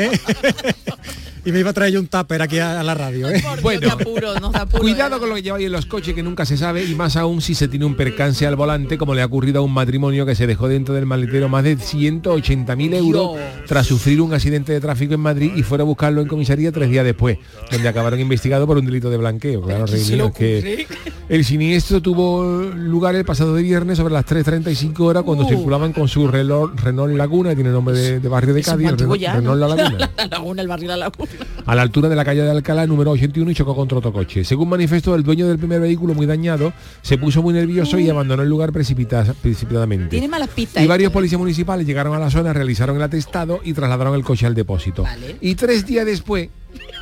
Y me iba a traer yo un tupper aquí a, a la radio, ¿eh? Bueno. qué apuro, nos da apuro, Cuidado ¿eh? con lo que lleváis en los coches que nunca se sabe y más aún si se tiene un percance al volante como le ha ocurrido a un matrimonio que se dejó dentro del maletero más de 180.000 euros tras sufrir un accidente de tráfico en Madrid y fuera a buscarlo en comisaría tres días después, donde acabaron investigados por un delito de blanqueo. Claro, ¿Quién se le Reinier, es que el siniestro tuvo lugar el pasado de viernes sobre las 3.35 horas cuando Uh. circulaban con su Renault, Renault Laguna, tiene nombre de, de barrio de Cádiz, Renault, ya, Renault. La Laguna La laguna, el barrio de la laguna. A la altura de la calle de Alcalá número 81 y chocó contra otro coche. Según manifestó el dueño del primer vehículo muy dañado, se puso muy nervioso y abandonó el lugar precipita- precipitadamente. Tiene malas pistas. Y ¿eh? varios policías municipales llegaron a la zona, realizaron el atestado y trasladaron el coche al depósito. Vale. Y tres días después,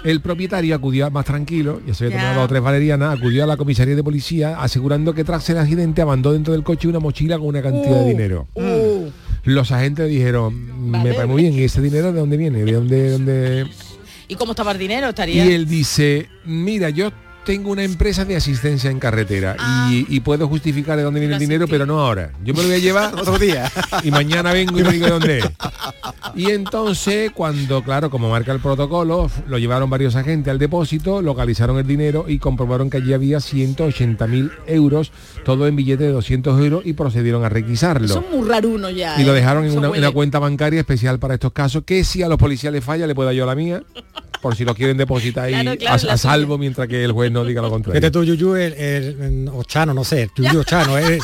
el propietario acudió más tranquilo, ya se había tomado tres valerianas, acudió a la comisaría de policía asegurando que tras el accidente abandonó dentro del coche una mochila con una cantidad de dinero. Uh, Los agentes dijeron, me Vale. parece muy bien, ¿y ese dinero de dónde viene? ¿De dónde, dónde, ¿Y cómo estaba el dinero? Estaría. y él dice, mira, yo tengo una empresa de asistencia en carretera y, y puedo justificar de dónde viene el dinero, pero no ahora. Yo me lo voy a llevar Otro día. y mañana vengo y me digo de dónde es. Y entonces, cuando, claro, como marca el protocolo, lo llevaron varios agentes al depósito, localizaron el dinero y comprobaron que allí había 180.000 euros, todo en billete de 200 euros y procedieron a requisarlo. Son muy raruno ya. Y lo ¿eh? dejaron en una, en huele. una cuenta bancaria especial para estos casos, que si a los policías les falla, le puedo yo la mía, por si lo quieren depositar ahí Claro, claro, a, a salvo mientras que el juez no diga lo contrario. Fíjate tú, Yuyu, el, el- el Ochano, no sé, el Yuyu Ochano. el-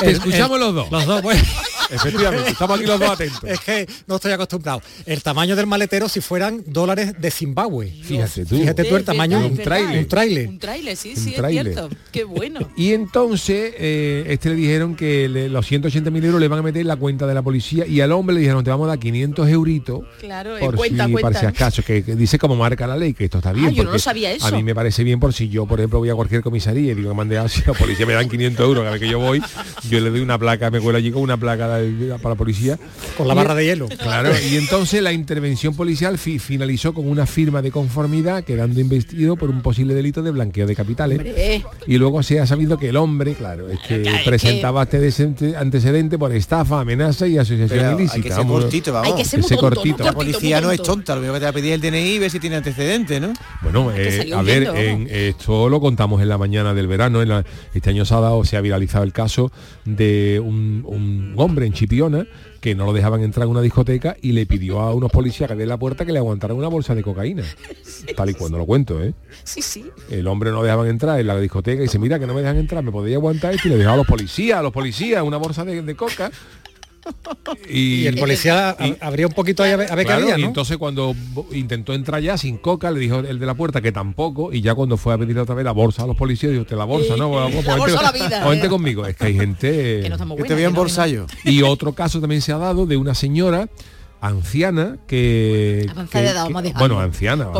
Te escuchamos los dos. Los dos, pues. Efectivamente, estamos aquí los dos atentos. Es que no estoy acostumbrado. El tamaño del maletero si fueran dólares de Zimbabue. Fíjate tú. Fíjate tú el tamaño de un trailer. Un trailer. Un trailer, sí, Un sí, es cierto. Qué bueno. Y entonces eh, este le dijeron que le- los 180.000 euros le van a meter en la cuenta de la policía y al hombre le dijeron te vamos a dar 500 euritos Claro, eh, por cuenta, si, por cuenta. si acaso, que, que dice como marca la ley, que esto está bien. Ah, yo no porque sabía eso. A mí me parece bien por si yo, por ejemplo, voy a cualquier comisaría y digo que mande a si la policía me dan 500 euros cada vez que yo voy, yo le doy una placa, me cuelo allí con una placa de- para la policía. Con la Y- barra de hielo. Claro, y entonces la intervención policial fi- finalizó con una firma de conformidad quedando investido por un posible delito de blanqueo de capitales. Hombre, Y luego se ha sabido que el hombre, claro, es que Claro, es presentaba este antecedente, antecedente por estafa, amenaza y asociación Pero hay ilícita. que ser vamos. cortito, vamos. hay que ser cortito. La policía no es tonta, lo único que te va a pedir el DNI y ver si tiene antecedentes, ¿no? Bueno, eh, a ver, en, esto lo contamos en la mañana del verano. En la- este año se ha dado, se ha viralizado el caso de un, un hombre en Chipiona que no lo dejaban entrar en una discoteca y le pidió a unos policías que abrieran la puerta que le aguantaran una bolsa de cocaína. Tal y cuando lo cuento, ¿eh? Sí, sí. El hombre no dejaban entrar en la discoteca y dice, mira que no me dejan entrar, me podía aguantar esto y le dejaba a los policías, a los policías, una bolsa de, de coca. Y, Y el policía y- ab- abría un poquito ahí a ver, a ver qué había, y ¿no? entonces cuando intentó entrar ya sin coca, le dijo el de la puerta que tampoco, y ya cuando fue a pedir otra vez la bolsa a los policías, dijo, usted la bolsa, ¿no? Pues, La vente- bolsa a la vida, vente conmigo. Es que hay gente... Que no estamos Que te no, bolsallo. Y otro caso también se ha dado de una señora anciana que, Avanzada que- edad, a bueno anciana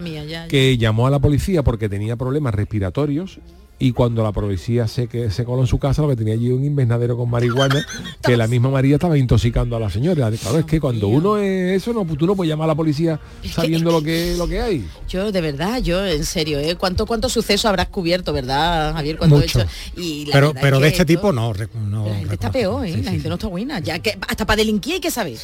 mía, ya, ya. que llamó a la policía porque tenía problemas respiratorios y cuando la policía se, que, se coló en su casa lo que tenía allí un invernadero con marihuana que la misma María estaba intoxicando a la señora claro es que cuando uno es eso no tú no puedes llamar a la policía sabiendo lo que lo que hay Yo, de verdad, yo, en serio, ¿eh? ¿Cuánto, cuánto suceso habrás cubierto, verdad, Javier? ¿Cuánto he Mucho. hecho? Y la Pero, pero de este esto- tipo no. no La gente está peor, ¿eh? Sí, la sí. gente no está buena. Ya que hasta para delinquir hay que saber.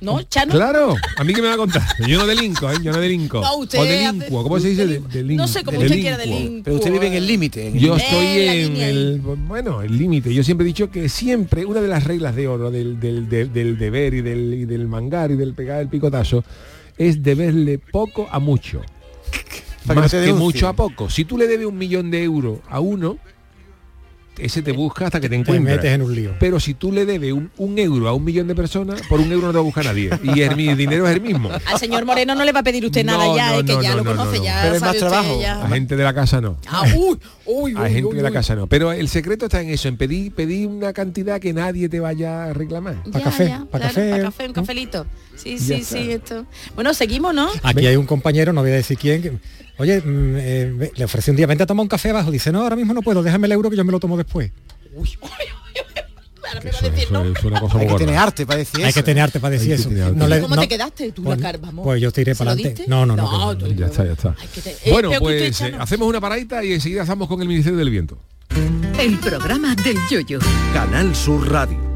¿No, Chano? Claro, a mí que me va a contar. Yo no delinco, ¿eh? yo no delinco. No, usted o delincuo, ¿cómo se dice? No sé cómo usted quiera delincuo. Pero usted vive en el límite. Yo estoy en el bueno, el límite. Yo siempre he dicho que siempre una de las reglas de oro del, del, del- del deber y del, y del mangar y del pegar el picotazo es deberle poco a mucho. Que Más que mucho a poco. Si tú le debes un millón de euros a uno, ese te busca hasta que te Te encuentre. metes en un lío. Pero si tú le debes un, un euro a un millón de personas, por un euro no te va a buscar nadie. Y el, mi dinero es el mismo. Al señor Moreno no le va a pedir usted nada No, ya, no, es que no, ya no, lo no, conoce, no, ya Pero es más usted, trabajo. ya. A gente de la casa no. Ah, uy, uy, A gente uy, de la casa no. Pero el secreto está en eso, en pedir, pedir una cantidad que nadie te vaya a reclamar. Pa' Ya, café, ya, pa' claro, café, pa' café, un ¿no? cafelito. Sí, Ya sí, está. sí, esto. Bueno, seguimos, ¿no? Aquí hay un compañero, no voy a decir quién, que, oye, mm, eh, le ofrecí un día, vente a tomar un café abajo. Dice, no, ahora mismo no puedo, déjame el euro que yo me lo tomo después. Ahora me Eso, va a decir, eso no. es una cosa Hay que tener arte para decir Hay eso. que tener arte para decir Hay eso. No le- ¿Cómo no- te quedaste tú, pues? Vamos. Pues yo te iré ¿Se para adelante. No, no, no. Ya está, ya está. Te- eh, Bueno, pues eh, hacemos una paradita y enseguida estamos con el Ministerio del Viento. El programa del yoyo. Canal Sur Radio.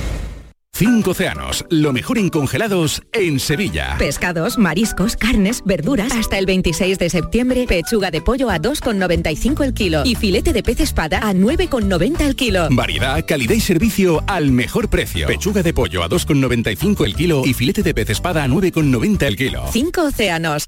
Cinco océanos, lo mejor en congelados en Sevilla. Pescados, mariscos, carnes, verduras. Hasta el 26 de septiembre, pechuga de pollo a 2,95 el kilo y filete de pez espada a 9,90 el kilo. Variedad, calidad y servicio al mejor precio. Pechuga de pollo a 2,95 el kilo y filete de pez espada a 9,90 el kilo. Cinco océanos.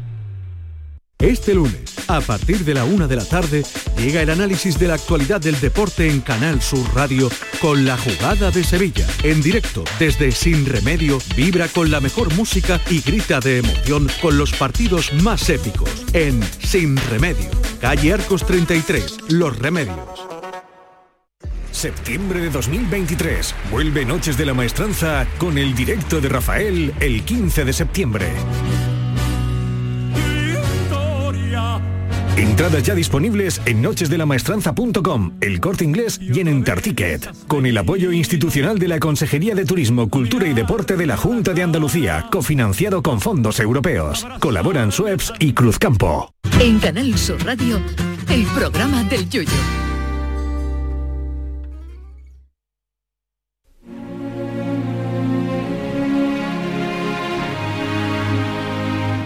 Este lunes, a partir de la una de la tarde, llega el análisis de la actualidad del deporte en Canal Sur Radio con la jugada de Sevilla. En directo, desde Sin Remedio, vibra con la mejor música y grita de emoción con los partidos más épicos. En Sin Remedio, calle Arcos 33, Los Remedios. Septiembre de 2023. Vuelve Noches de la Maestranza con el directo de Rafael el 15 de septiembre. Entradas ya disponibles en nochesdelamaestranza.com, el corte inglés y en Entarticket. Con el apoyo institucional de la Consejería de Turismo, Cultura y Deporte de la Junta de Andalucía, cofinanciado con fondos europeos. Colaboran Sueps y Cruzcampo. En Canal Sur Radio, el programa del Yoyo.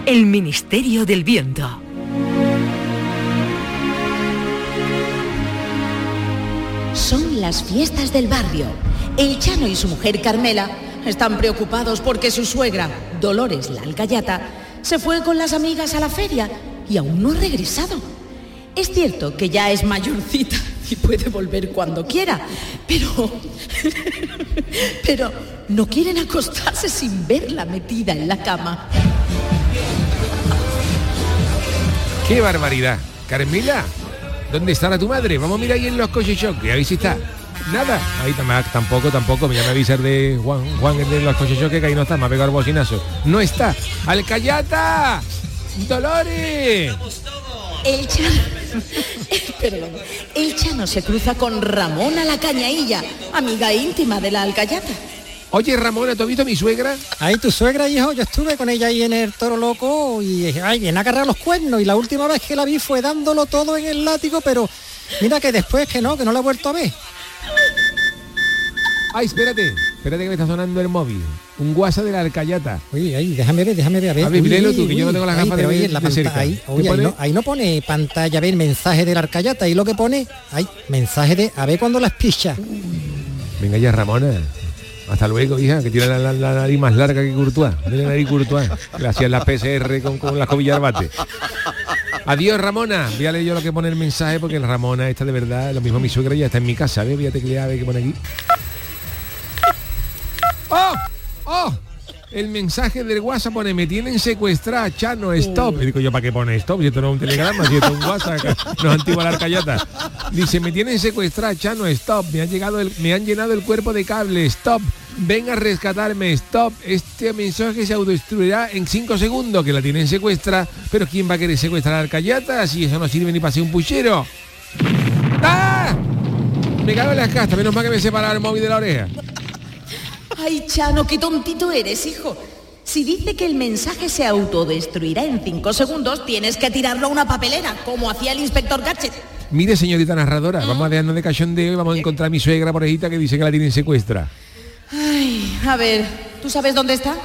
El Ministerio del Viento. Son las fiestas del barrio. El Chano y su mujer Carmela están preocupados porque su suegra, Dolores la se fue con las amigas a la feria y aún no ha regresado. Es cierto que ya es mayorcita y puede volver cuando quiera, pero... pero no quieren acostarse sin verla metida en la cama. ¡Qué barbaridad! Carmela, ¿dónde estará tu madre? Vamos a mirar ahí en los coches choque, a ver si está. Nada, ahí tam- tampoco, tampoco, me llama avisar de Juan, Juan de los coches choque que ahí no está, me ha pegado el bocinazo. No está. ¡Alcayata! ¡Dolores! El Chano... Perdón. El Chano se cruza con Ramona la Cañailla, amiga íntima de la Alcayata. Oye, Ramona, ¿tú has visto a mi suegra? Ahí tu suegra, hijo, yo estuve con ella ahí en el toro loco y ay, a agarrar los cuernos y la última vez que la vi fue dándolo todo en el látigo, pero mira que después que no, que no la he vuelto a ver. Ay, espérate, espérate que me está sonando el móvil. Un WhatsApp de la Alcayata. Oye, ahí, déjame ver, déjame ver, a ver. A ver, Uy, léelo uy, tú, que yo no uy, tengo las ay, gafas pero de, en la de pantalla, cerca. ahí, ¿Qué oye, ahí, no, ahí no pone pantalla, ver mensaje de la Arcayata, ahí lo que pone, hay mensaje de a ver cuando las picha. Venga ya, Ramona. Hasta luego, hija, que tiene la, nariz más larga que Courtois. Tiene la nariz Courtois. Hacían la PCR con, con la cobilla al bate. Adiós, Ramona. Voy a leer yo lo que pone el mensaje porque la Ramona está de verdad, lo mismo mi suegra ya está en mi casa. ¿ves? Voy a teclear a ver qué pone aquí. ¡Oh! ¡Oh! El mensaje del WhatsApp pone, me tienen secuestrada, Chano, stop. Y digo yo, ¿para qué pone stop? Si esto no es un telegrama, si esto es un WhatsApp, no es antigua la arcayata. Dice, me tienen secuestrada, Chano, stop. Me han, llegado el, me han llenado el cuerpo de cable, stop. Ven a rescatarme, stop. Este mensaje se autodestruirá en cinco segundos, que la tienen secuestra. Pero ¿quién va a querer secuestrar a arcayata si eso no sirve ni para ser un puchero? ¡Ah! Me cago en las castas, menos mal que me separa el móvil de la oreja. Ay, Chano, qué tontito eres, hijo. Si dice que el mensaje se autodestruirá en cinco segundos, tienes que tirarlo a una papelera, como hacía el inspector Gadget. Mire, señorita narradora, vamos a dejarnos de cachondeo y vamos a encontrar a mi suegra porejita que dice que la tienen secuestra. Ay, a ver, ¿tú sabes dónde está?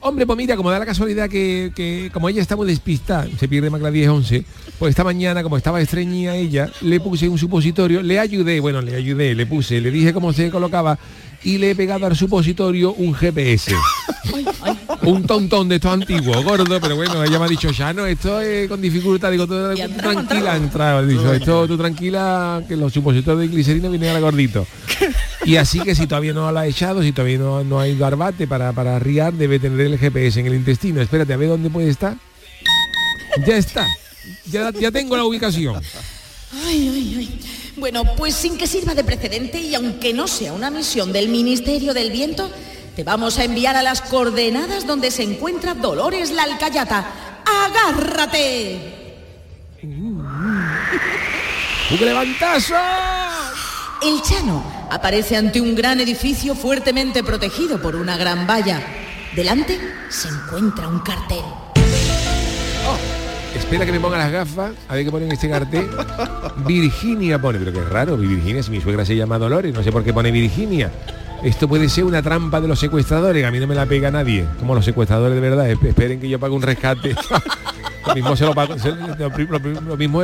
Hombre, pues mira, como da la casualidad que, que como ella está muy despistada, se pierde más que las 10, 11, pues esta mañana, como estaba estreñida ella, le puse un supositorio, le ayudé, bueno, le ayudé, le puse, le dije cómo se colocaba y le he pegado al supositorio un GPS. un tontón de estos antiguos, gordo, pero bueno, ella me ha dicho, ya no, esto es con dificultad, digo, tú, tú tranquila, entraba, dicho, esto tú tranquila, que los supositorios de glicerina vienen a gordito. Y así que si todavía no lo ha echado, si todavía no, no ha ido al bate para, para riar, debe tener el GPS en el intestino. Espérate, a ver dónde puede estar. Ya está. Ya, ya tengo la ubicación. Ay, ay, ay. Bueno, pues sin que sirva de precedente y aunque no sea una misión del Ministerio del Viento, te vamos a enviar a las coordenadas donde se encuentra Dolores la Alcayata. ¡Agárrate! ¡Un levantazo! El Chano aparece ante un gran edificio fuertemente protegido por una gran valla. Delante se encuentra un cartel. Espera que me ponga las gafas, a ver qué pone en este cartel. Virginia pone, pero qué raro, Virginia, si mi suegra se llama Dolores, no sé por qué pone Virginia. Esto puede ser una trampa de los secuestradores, a mí no me la pega nadie. Como los secuestradores de verdad, esp- esperen que yo pague un rescate. lo mismo se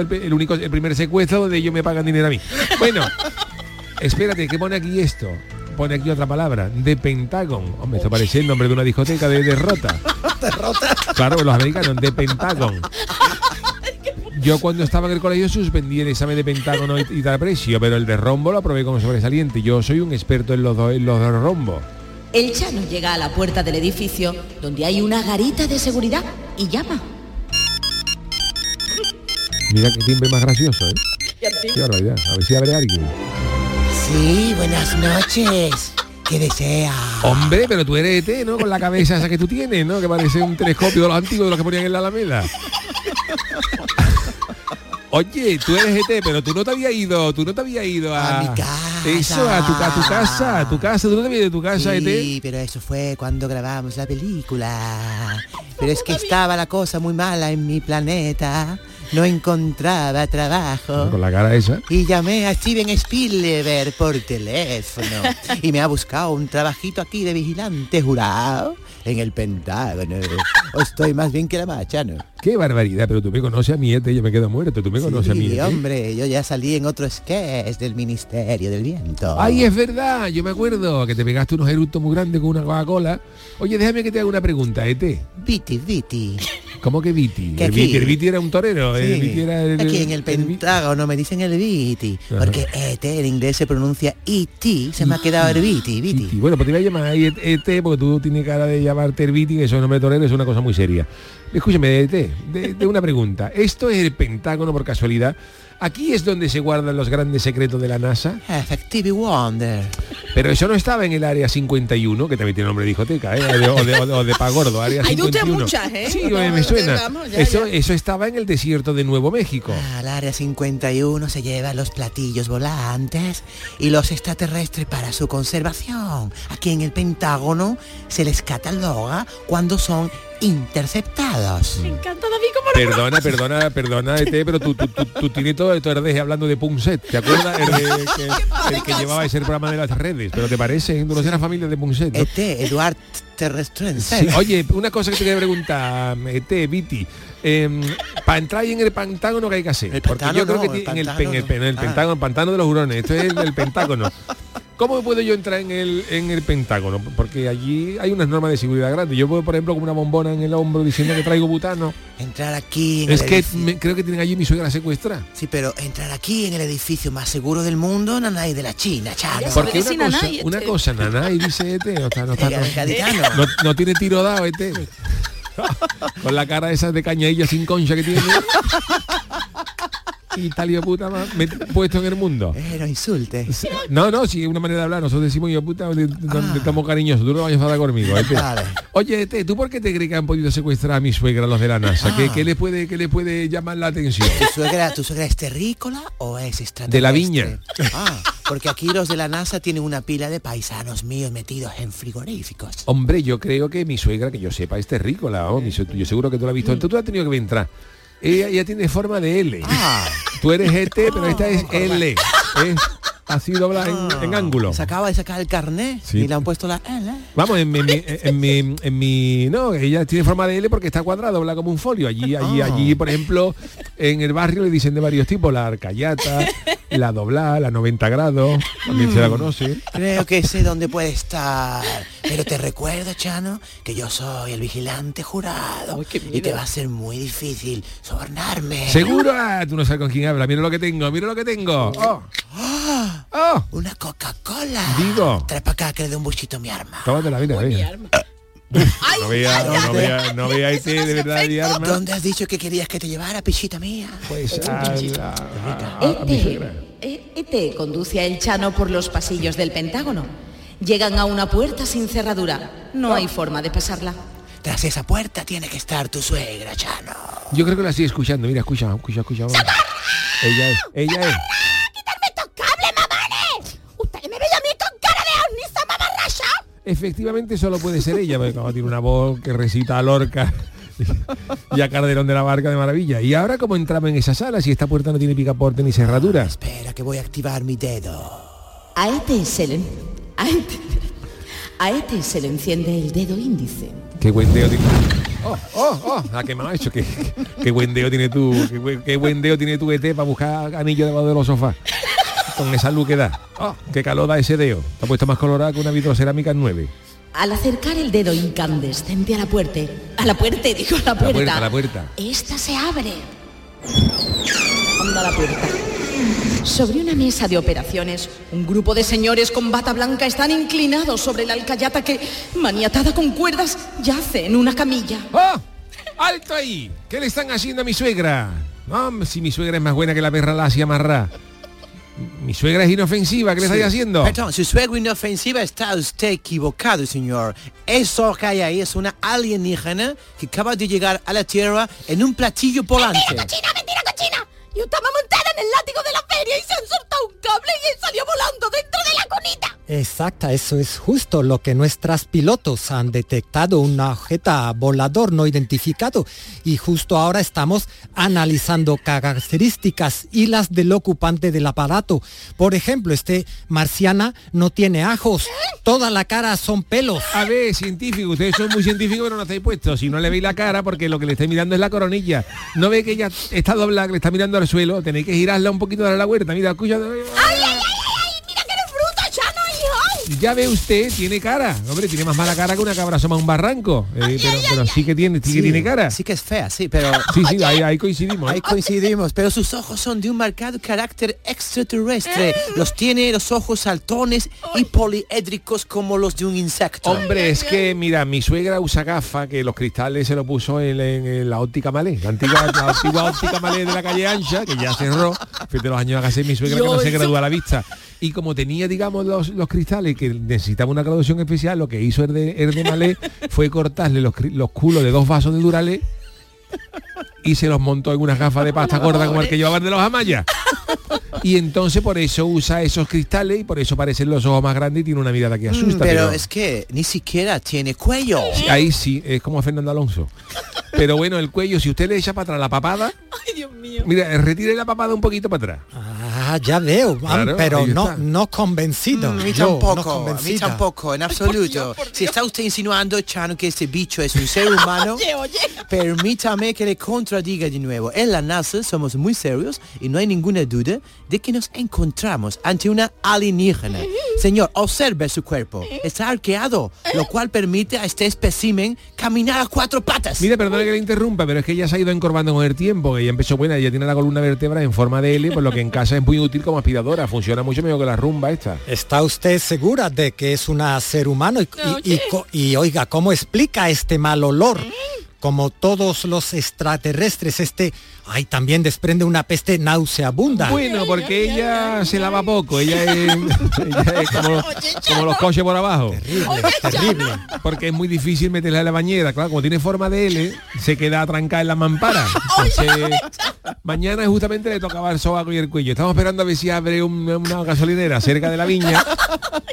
el, el único, el primer secuestro donde ellos me pagan dinero a mí. Bueno, espérate, ¿qué pone aquí esto? Pone aquí otra palabra, de Pentagon. Hombre, esto parece el nombre de una discoteca de derrota. Derrota. Claro, los americanos, de Pentagon. Yo cuando estaba en el colegio suspendí el examen de pentágono y, y tal precio, pero el de rombo lo aprobé como sobresaliente. Yo soy un experto en los dos, en los dos rombos. El Chano llega a la puerta del edificio donde hay una garita de seguridad y llama. Mira qué timbre más gracioso, ¿eh? Qué barbaridad. A ver si abre alguien. Sí, buenas noches. ¿Qué desea? Hombre, pero tú eres ET, ¿no? Con la cabeza esa que tú tienes, ¿no? Que parece un telescopio de los antiguos de los que ponían en la Alameda. Oye, tú eres ET, pero tú no te habías ido, tú no te habías ido a, A mi casa. Eso, a tu, a tu casa, a tu casa, tú no te habías ido de tu casa, Sí, ET. pero eso fue cuando grabamos la película. Pero es que estaba la cosa muy mala en mi planeta. No encontraba trabajo. Con la cara esa. Y llamé a Steven Spielberg por teléfono. Y me ha buscado un trabajito aquí de vigilante jurado en el Pentágono. O estoy más bien que la macha, ¿no? Qué barbaridad, pero tú me conoces a mi ET, yo me quedo muerto, tú me conoces a mi E Sí, ET. hombre, yo ya salí en otro sketch del Ministerio del Viento. Ay, es verdad, yo me acuerdo que te pegaste unos eructos muy grandes con una Coca-Cola. Oye, déjame que te haga una pregunta, ET. Viti, Viti. ¿Cómo que Viti? Que El Viti, el Viti era un torero, el Sí, Viti era el, Aquí en el Pentágono me dicen el Viti, Ajá. porque ET en inglés se pronuncia IT, se me ha quedado el Viti, Viti. Y bueno, pues te voy a llamar ahí ET porque tú tienes cara de llamarte el Viti, que eso es nombre de torero, es una cosa muy seria. Escúchame, ET, de, de una pregunta. ¿Esto es el Pentágono por casualidad? ¿Aquí es donde se guardan los grandes secretos de la NASA? Effective Wonder. Pero eso no estaba en el área 51, que también tiene nombre de discoteca, ¿eh? o, de, o de- o de- o de Pagordo, área Hay de usted 51. muchas, ¿eh? Sí, No, me, suena. vamos, ya, eso, ya. eso estaba en el desierto de Nuevo México. Al área 51 se llevan los platillos volantes y los extraterrestres para su conservación. Aquí en el Pentágono se les cataloga cuando son interceptados. Me encanta David como Perdona, perdona, perdona, ET, pero tú, tú, tú, tú tienes todo esto RDG hablando de Punset, ¿te acuerdas? El, de- que, el que llevaba ese programa de las redes, pero ¿te parece? Tú no eres la familia de Punset, ¿no? ET, Eduard Terrestrense. Sí, oye, una cosa que te quería preguntar, ET, Viti. para entrar ahí en el Pentágono, ¿qué hay que hacer? Porque pantano yo creo no, que el en el, pantano pen- el, pen- el Ah. Pentágono, el pantano de los hurones, esto es el, el Pentágono. ¿Cómo puedo yo entrar en el, en el Pentágono? Porque allí hay unas normas de seguridad grandes. Yo puedo, por ejemplo, con una bombona en el hombro diciendo que traigo butano. Entrar aquí en Es el que me- creo que tienen allí mi suegra secuestra. Sí, pero entrar aquí en el edificio más seguro del mundo, Nanay de la China, chavo. Porque una cosa, una cosa, Nanay dice ET, no, está- no, está- no- no tiene tiro dado ET. Con la cara esa de cañadilla sin concha que tiene. Y tal hijo de puta más me- puesto en el mundo. Eh, no insulte. No, no, si es una manera de hablar, nosotros decimos yo puta, de- de- de- estamos cariñosos, tú no vayas a conmigo. Vale. Oye, ET, ¿tú por qué te crees que han podido secuestrar a mi suegra los de la NASA? ¿Qué, Ah. qué le puede, qué le puede llamar la atención? ¿Tu suegra, ¿Tu suegra es terrícola o es extraterrestre? De la viña. Ah, porque aquí los de la NASA tienen una pila de paisanos míos metidos en frigoríficos. Hombre, yo creo que mi suegra, que yo sepa, es terrícola. vamos, mi yo seguro que tú la has visto. Entonces tú has tenido que entrar. Ella, ella tiene forma de L. Tú eres ET, pero esta es L. Es así doblada en, en ángulo. Se acaba de sacar el carnet Sí. y le han puesto la L. Vamos, en mi, en mi- en mi, en mi- no, ella tiene forma de L porque está cuadrada, dobla como un folio. Allí, allí, Ah. allí, por ejemplo, en el barrio le dicen de varios tipos, la arcayata, la doblada, la 90 grados, también se la conoce. Creo que sé dónde puede estar. Pero te recuerdo, Chano, que yo soy el vigilante jurado. y te va a ser muy difícil sobornarme. ¿Seguro? Ah, tú no sabes con quién habla. Mira lo que tengo, mira lo que tengo. Oh, oh, Una Coca-Cola. digo. Trae para acá que le dé un buchito mi arma. Tómate la vida, No vea, no vea, no vea este de verdad de arma. ¿Dónde has dicho que querías que te llevara, pichita mía? Pues a, la- a- a mi suegra. E- ET conduce a El Chano por los pasillos del Pentágono. Llegan a una puerta sin cerradura. No hay forma de pasarla. Tras esa puerta tiene que estar tu suegra, Chano. Yo creo que la sigue escuchando. Mira, escucha, escucha, escucha. Ella es, ella es. Efectivamente solo puede ser ella, porque como tiene una voz que recita a Lorca y a Calderón de la Barca de maravilla. Y ahora cómo entramos en esa sala si esta puerta no tiene picaporte ni cerradura. Espera que voy a activar mi dedo. A ET se le... A ET, a ET se le enciende el dedo índice. Qué buen dedo tiene. Oh, oh, oh, ha hecho. Qué, qué buen dedo tiene tú. Qué, buen- qué buen dedo tiene tu ET para buscar anillo debajo de los sofás. Con esa luz que da. Oh, qué calor da ese dedo. Ha puesto más colorada que una vitrocerámica 9. Al acercar el dedo incandescente a la puerta, a la puerta, digo, a la La puerta, puerta, la puerta. esta se abre. Anda la puerta. Sobre una mesa de operaciones, un grupo de señores con bata blanca están inclinados sobre la alcayata que, maniatada con cuerdas, yace en una camilla. ¡Oh! ¡Alto ahí! ¿Qué le están haciendo a mi suegra? No, si mi suegra es más buena que la perra lacia amarrá. Mi suegra es inofensiva, ¿qué le estáis Sí. haciendo? Perdón, su suegro inofensiva está usted equivocado, señor. Eso que hay ahí es una alienígena que acaba de llegar a la Tierra en un platillo volante. ¡Cochina, mentira, cochina! Yo estaba montada en el látigo de la feria y se han soltado un cable y él salió volando dentro de la cunita. Exacta, eso es justo lo que nuestras pilotos han detectado, un objeto volador no identificado y justo ahora estamos analizando características y las del ocupante del aparato. Por ejemplo, este marciana no tiene ajos, toda la cara son pelos. A ver, científico, ustedes son muy científicos pero no estáis puestos. Si no le veis la cara, porque lo que le estáis mirando es la coronilla. No ve que ella está doblada, que le está mirando al suelo, tenéis que girarla un poquito de la huerta. Mira, escucha. ¡Ay, ay, ay, Ya ve usted, tiene cara. Hombre, tiene más mala cara que una cabra asoma un barranco. Eh, pero, pero sí que tiene, sí, que tiene cara. Sí que es fea, sí, pero... Sí, sí, ahí, ahí coincidimos. ¿eh? Ahí coincidimos, pero sus ojos son de un marcado carácter extraterrestre. Los tiene los ojos saltones y poliédricos como los de un insecto. Hombre, es que mira, mi suegra usa gafa que los cristales se lo puso en, en- en la óptica malé, la antigua, la antigua óptica malé de la calle ancha, que ya cerró, fíjate los años hace mi suegra que no se gradúa a la vista. Y como tenía, digamos, los, los cristales que necesitaba una graduación especial, lo que hizo el de, el de Malé fue cortarle los, culos de dos vasos de Durale y se los montó en unas gafas de pasta gorda como el que llevaban de los amayas. Y entonces por eso usa esos cristales y por eso parecen los ojos más grandes y tiene una mirada que asusta. Mm, pero es que ni siquiera tiene cuello. Ahí sí, es como Fernando Alonso. Pero bueno, el cuello, si usted le echa para atrás la papada, Ay, Dios mío. mira, retire la papada un poquito para atrás. Ah, ya veo, ah, Claro, pero no, no convencido. Mm, a mí Yo, no tampoco, a mí tampoco, en absoluto. Si está usted insinuando, Chano, que este bicho es un ser humano, Oye, oye. permítame que le contradiga de nuevo. En la NASA somos muy serios y no hay ninguna duda de que nos encontramos ante una alienígena. Señor, observe su cuerpo. Está arqueado, lo cual permite a este espécimen caminar a cuatro patas. Mire, perdone que le interrumpa, pero es que ella se ha ido encorvando con el tiempo, que ella empezó buena, ella tiene la columna vertebral en forma de L, por lo que en casa es muy útil como aspiradora, funciona mucho mejor que la rumba esta. ¿Está usted segura de que es una ser humano? Y, y- y co- y, oiga, ¿cómo explica este mal olor? Como todos los extraterrestres, este, ay, también desprende una peste nauseabunda. Bueno, porque ella se lava poco, ella es, ella es como, como los coches por abajo. Terrible, terrible. Porque es muy difícil meterla en la bañera, claro, como tiene forma de L, se queda atrancada en la mampara. Entonces, mañana justamente le tocaba el sobaco y el cuello. Estamos esperando a ver si abre un- una gasolinera cerca de la viña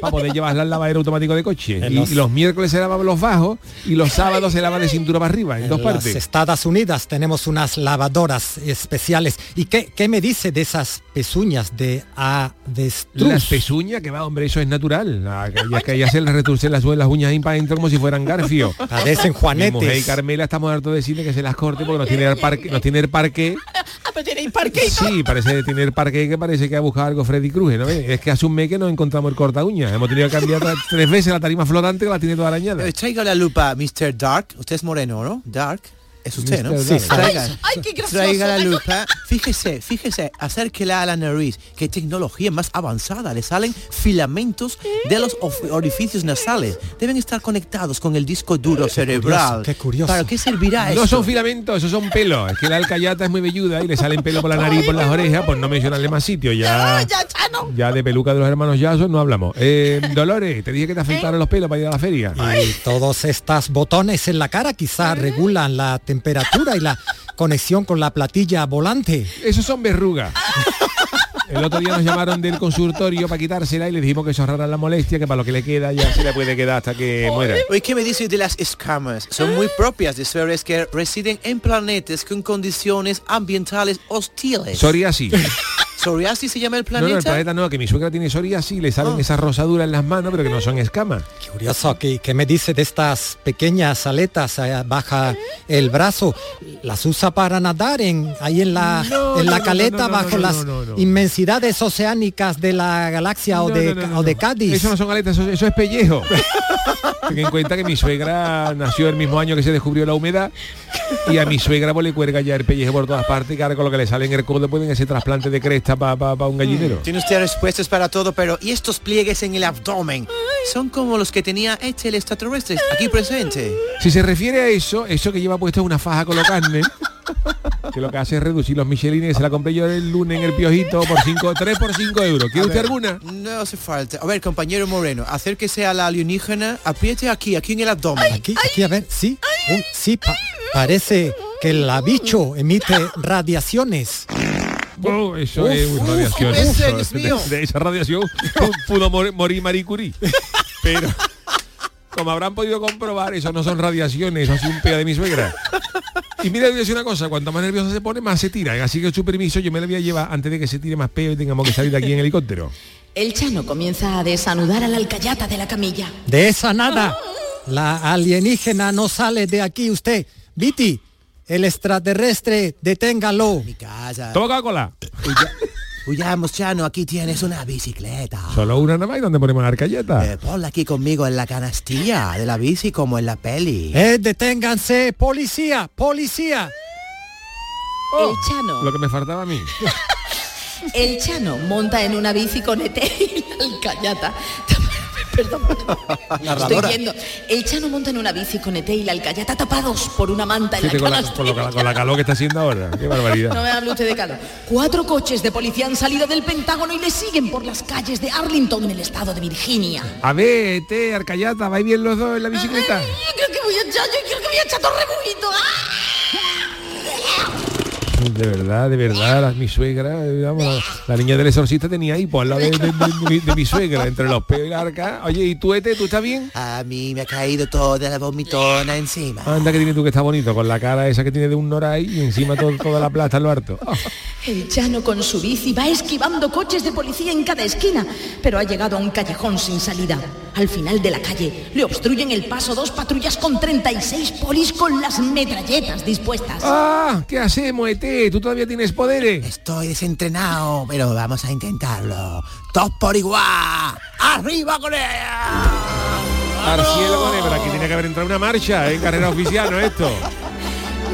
para poder llevarla al lavadero automático de coche. Y, los- y los miércoles se lavan los bajos y los sábados se lava de cintura para arriba, en dos En las partes. Estados Unidas tenemos unas lavadoras especiales. ¿Y qué, qué me dice de esas pezuñas de avestruz? Las pezuñas, que va, hombre, eso es natural. La- que ella, que ella se le retuercen las, las uñas ahí para adentro como si fueran garfio. Parecen Mi juanetes. mujer y Carmela estamos hartos de decirle que se las corte porque nos tiene el parque, nos tiene el parque. Ah, pero tenéis parque. Sí, parece tiene el parque que parece que ha buscado algo Freddy Cruz, ¿no? Es que hace un mes que no encontramos el corta uñas. Hemos tenido que cambiar tres veces la tarima flotante que la tiene toda arañada. Eh, Traiga la lupa, Mr. Dark. Usted es moreno, ¿no? Dark. Es usted, ¿no? Sí, traiga, Ay, ay, qué gracioso. traiga la lupa. Fíjese, fíjese, acérquela a la nariz. Qué tecnología más avanzada. Le salen filamentos de los orificios nasales. Deben estar conectados con el disco duro cerebral. qué curioso. ¿Para qué servirá eso? No son filamentos, esos son pelos. Es que la alcayata es muy velluda y le salen pelos por la nariz y por las orejas, pues no mencionarle más sitio. Ya, Ya, Chano. ya de peluca de los hermanos Yasos no hablamos. Eh, Dolores, te dije que te afeitaron los pelos para ir a la feria. Y todos estos botones en la cara quizás regulan la temperatura y la conexión con la platilla volante. Esos son verrugas. El otro día nos llamaron del consultorio para quitársela y le dijimos que eso ahorrara la molestia, que para lo que le queda ya se le puede quedar hasta que muera. Oye, ¿qué me dice de las escamas? Son muy propias de seres que residen en planetas con condiciones ambientales hostiles. Psoriasis. ¿Psoriasis se llama el No, planeta? no, el planeta no, que mi suegra tiene psoriasis y le salen esas rosaduras en las manos, pero que no son escamas. Curioso, ¿qué, qué me dice de estas pequeñas aletas eh, baja el brazo? ¿Las usa para nadar en, ahí en la, No, en la no, no, caleta no, no, bajo no, las no, no, no. inmensidades oceánicas de la galaxia o, No, de, no, no, no, o de no. Cádiz? Eso no son aletas, eso, eso es pellejo. Ten en cuenta que mi suegra nació el mismo año que se descubrió la humedad y a mi suegra pues, le cuelga ya el pellejo por todas partes y ahora con lo que le sale en el codo pueden ese trasplante de cresta para un gallinero. Tiene usted respuestas para todo, pero ¿y estos pliegues en el abdomen? Son como los que tenía este el extraterrestre aquí presente. Si se refiere a eso, eso que lleva puesto es una faja con la carne, que lo que hace es reducir los michelines, se la compré yo el lunes en el piojito por 5, 3 por 5 euros. ¿Quiere usted alguna? No hace falta. A ver, compañero Moreno, acérquese a la alienígena, apriete aquí, aquí en el abdomen. Aquí, aquí, a ver, sí, Uy, sí, pa- parece que el bicho emite radiaciones. Oh, eso Uf, es una uf, radiación. ese, Uf, Dios de, de esa radiación pu- pudo mor- morir Marie Curie. Pero como habrán podido comprobar, eso no son radiaciones, eso sido un pega de mi suegra. Y mira, voy a decir una cosa, cuanto más nerviosa se pone, más se tira. Así que su permiso yo me lo voy a llevar antes de que se tire más peo y tengamos que salir de aquí en helicóptero. El Chano comienza a desanudar a la alcayata de la camilla. De esa nada. La alienígena no sale de aquí usted. Viti, el extraterrestre, deténgalo. Casa. Toma cola. Huyamos, Chano, aquí tienes una bicicleta. Solo una nada más y donde ponemos la arcalleta. Eh, ponla aquí conmigo en la canastilla de la bici como en la peli. Eh, deténganse, policía, policía. El Chano, Lo que me faltaba a mí. el Chano monta en una bici con ET y la alcayata. Perdón. Estoy viendo. El Chano monta en una bici con ET y la alcayata tapados por una manta en la con la, con, lo- con la calor que está haciendo ahora. Qué barbaridad. No me hable usted de calor. Cuatro coches de policía han salido del Pentágono y le siguen por las calles de Arlington en el estado de Virginia. A ver, te, Arcayata, ¿vais bien los dos en la bicicleta? Yo creo que voy a echar, yo creo que voy a echar todo rebujito. ¡Ah! De verdad, de verdad, la- mi suegra, vamos, la, la niña del exorcista tenía hipo al lado de, de- de- de mi, de mi suegra, entre los peos y la arca. Oye, ¿y tú, Ete, tú estás bien? A mí me ha caído toda la vomitona encima. Anda que tienes tú que está bonito, con la cara esa que tiene de un noray y encima todo- toda la plata en lo harto. El Chano con su bici va esquivando coches de policía en cada esquina, pero ha llegado a un callejón sin salida. Al final de la calle le obstruyen el paso dos patrullas con 36 polis con las metralletas dispuestas. Ah, ¿qué hacemos, Ete? ¿Tú todavía tienes poderes? Estoy desentrenado, pero vamos a intentarlo. Todos por igual. ¡Arriba con ella! Al cielo con aquí tiene que haber entrado una marcha en carrera oficial, ¿no esto?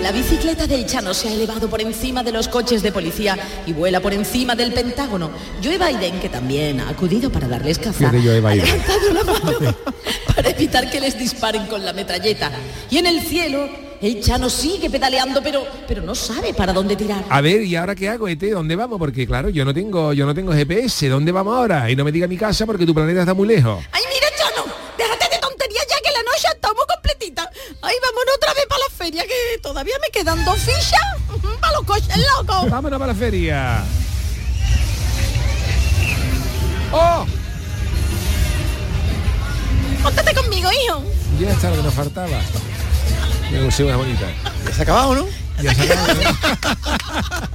La bicicleta del Chano se ha elevado por encima de los coches de policía y vuela por encima del Pentágono. Joe Biden, que también ha acudido para darles caza, ha levantado la mano para evitar que les disparen con la metralleta. Y en el cielo, el Chano sigue pedaleando, pero, pero no sabe para dónde tirar. A ver, ¿y ahora qué hago, Ete? ¿Dónde vamos? Porque claro, yo no tengo, yo no tengo GPS. ¿Dónde vamos ahora? Y no me diga mi casa porque tu planeta está muy lejos. Ay, mira, Ay, vámonos otra vez para la feria, que todavía me quedan dos fichas para los coches locos. Vámonos para la feria. ¡Oh! Póntate conmigo, hijo. Ya está lo que nos faltaba. Me gustó una bonita. ¿Ya se ha acabado, no? Ya se acabó, ¿no?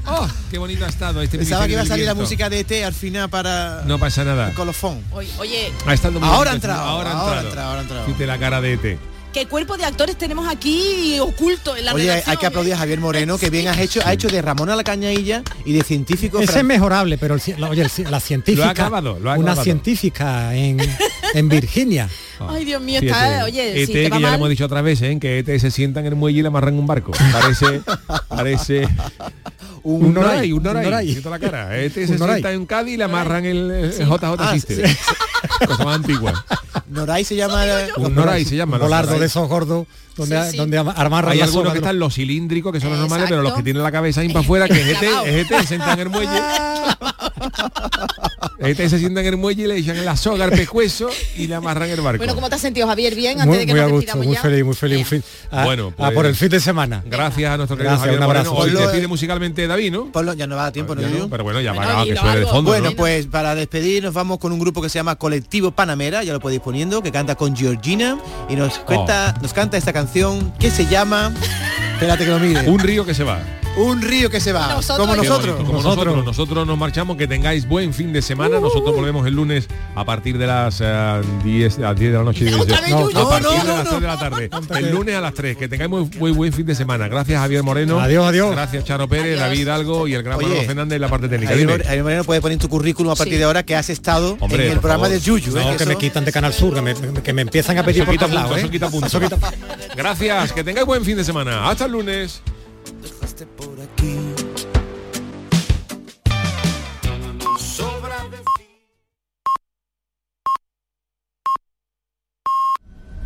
¡Oh! ¡Qué bonito ha estado este Pensaba que iba a salir la música de ET al final para No pasa nada. el colofón. Oye, oye, Ha estado muy Ahora ha entrado, ahora ha ahora ha entrado. ahora ha entrado. La cara de E Ete. Qué cuerpo de actores tenemos aquí oculto en la Oye, redacción, hay que aplaudir a Javier Moreno, que bien has hecho, ha hecho de Ramón a la Cañailla y de científico. Ese es mejorable, pero el la, oye, el la científica, Lo ha acabado, lo ha una científica en, en Virginia. Ay, Dios mío, está, oye, ET, si te que ya lo hemos dicho otra vez, ¿eh? que ET se sienta en el muelle y le amarran un barco. Parece, parece un, un noray, noray, un un noray. noray. Siento la cara. ET se Un noray. sienta en Cádiz y le amarran el, el Sí. JJ Ah, System. Cosa más antigua. Noray se llama. Un noray se llama. Volardo de esos gordos donde, Sí, sí. donde amarran Hay algunos que están los cilíndricos, que son los normales, pero los que tienen la cabeza ahí para afuera, que es ET, es ET, se sientan en el muelle. ET se sientan en el muelle y le echan la soga al pescuezo y le amarran el barco. Bueno, ¿cómo te has sentido, Javier? Bien, antes muy, de que muy a nos gusto, despidamos muy ya. feliz, muy feliz. un fin- a, Bueno, a por pues- el fin de semana. Gracias a nuestro querido Gracias, Javier un abrazo. Moreno. Hoy despide musicalmente David, ¿no? Ponlo, ya no va a tiempo, ¿no? No, pero bueno, ya Bueno, va, que lo suene de fondo. Bueno, ¿no? pues para despedir nos vamos con un grupo que se llama Colectivo Panamera, ya lo podéis poniendo, que canta con Georgina y Oh. nos cuenta, nos canta esta canción que se llama Espérate que lo mire. Un río que se va. Un río que se va. Nosotros. Como nosotros. bonito, como nosotros. nosotros. nos marchamos, que tengáis buen fin de semana. Nosotros volvemos el lunes a partir de las eh, 10, a 10 de la noche. y Otra 10. vez, No, a partir No, de las no, 3 de la tarde. El lunes a las 3. Que tengáis muy, muy buen fin de semana. Gracias Javier Moreno. Adiós, adiós. Gracias Charo Pérez, David Hidalgo y el gran Manolo Fernández en la parte técnica. Javier Javier Moreno puede poner tu currículum a partir Sí. de ahora que has estado Hombre, en el programa favor. de Yuyu. ¿eh? No, Que que me quitan de Canal Sur, que me, que me empiezan a pedir Eso por todos lados, ¿eh? Gracias, que tengáis buen fin de semana. Hasta lunes.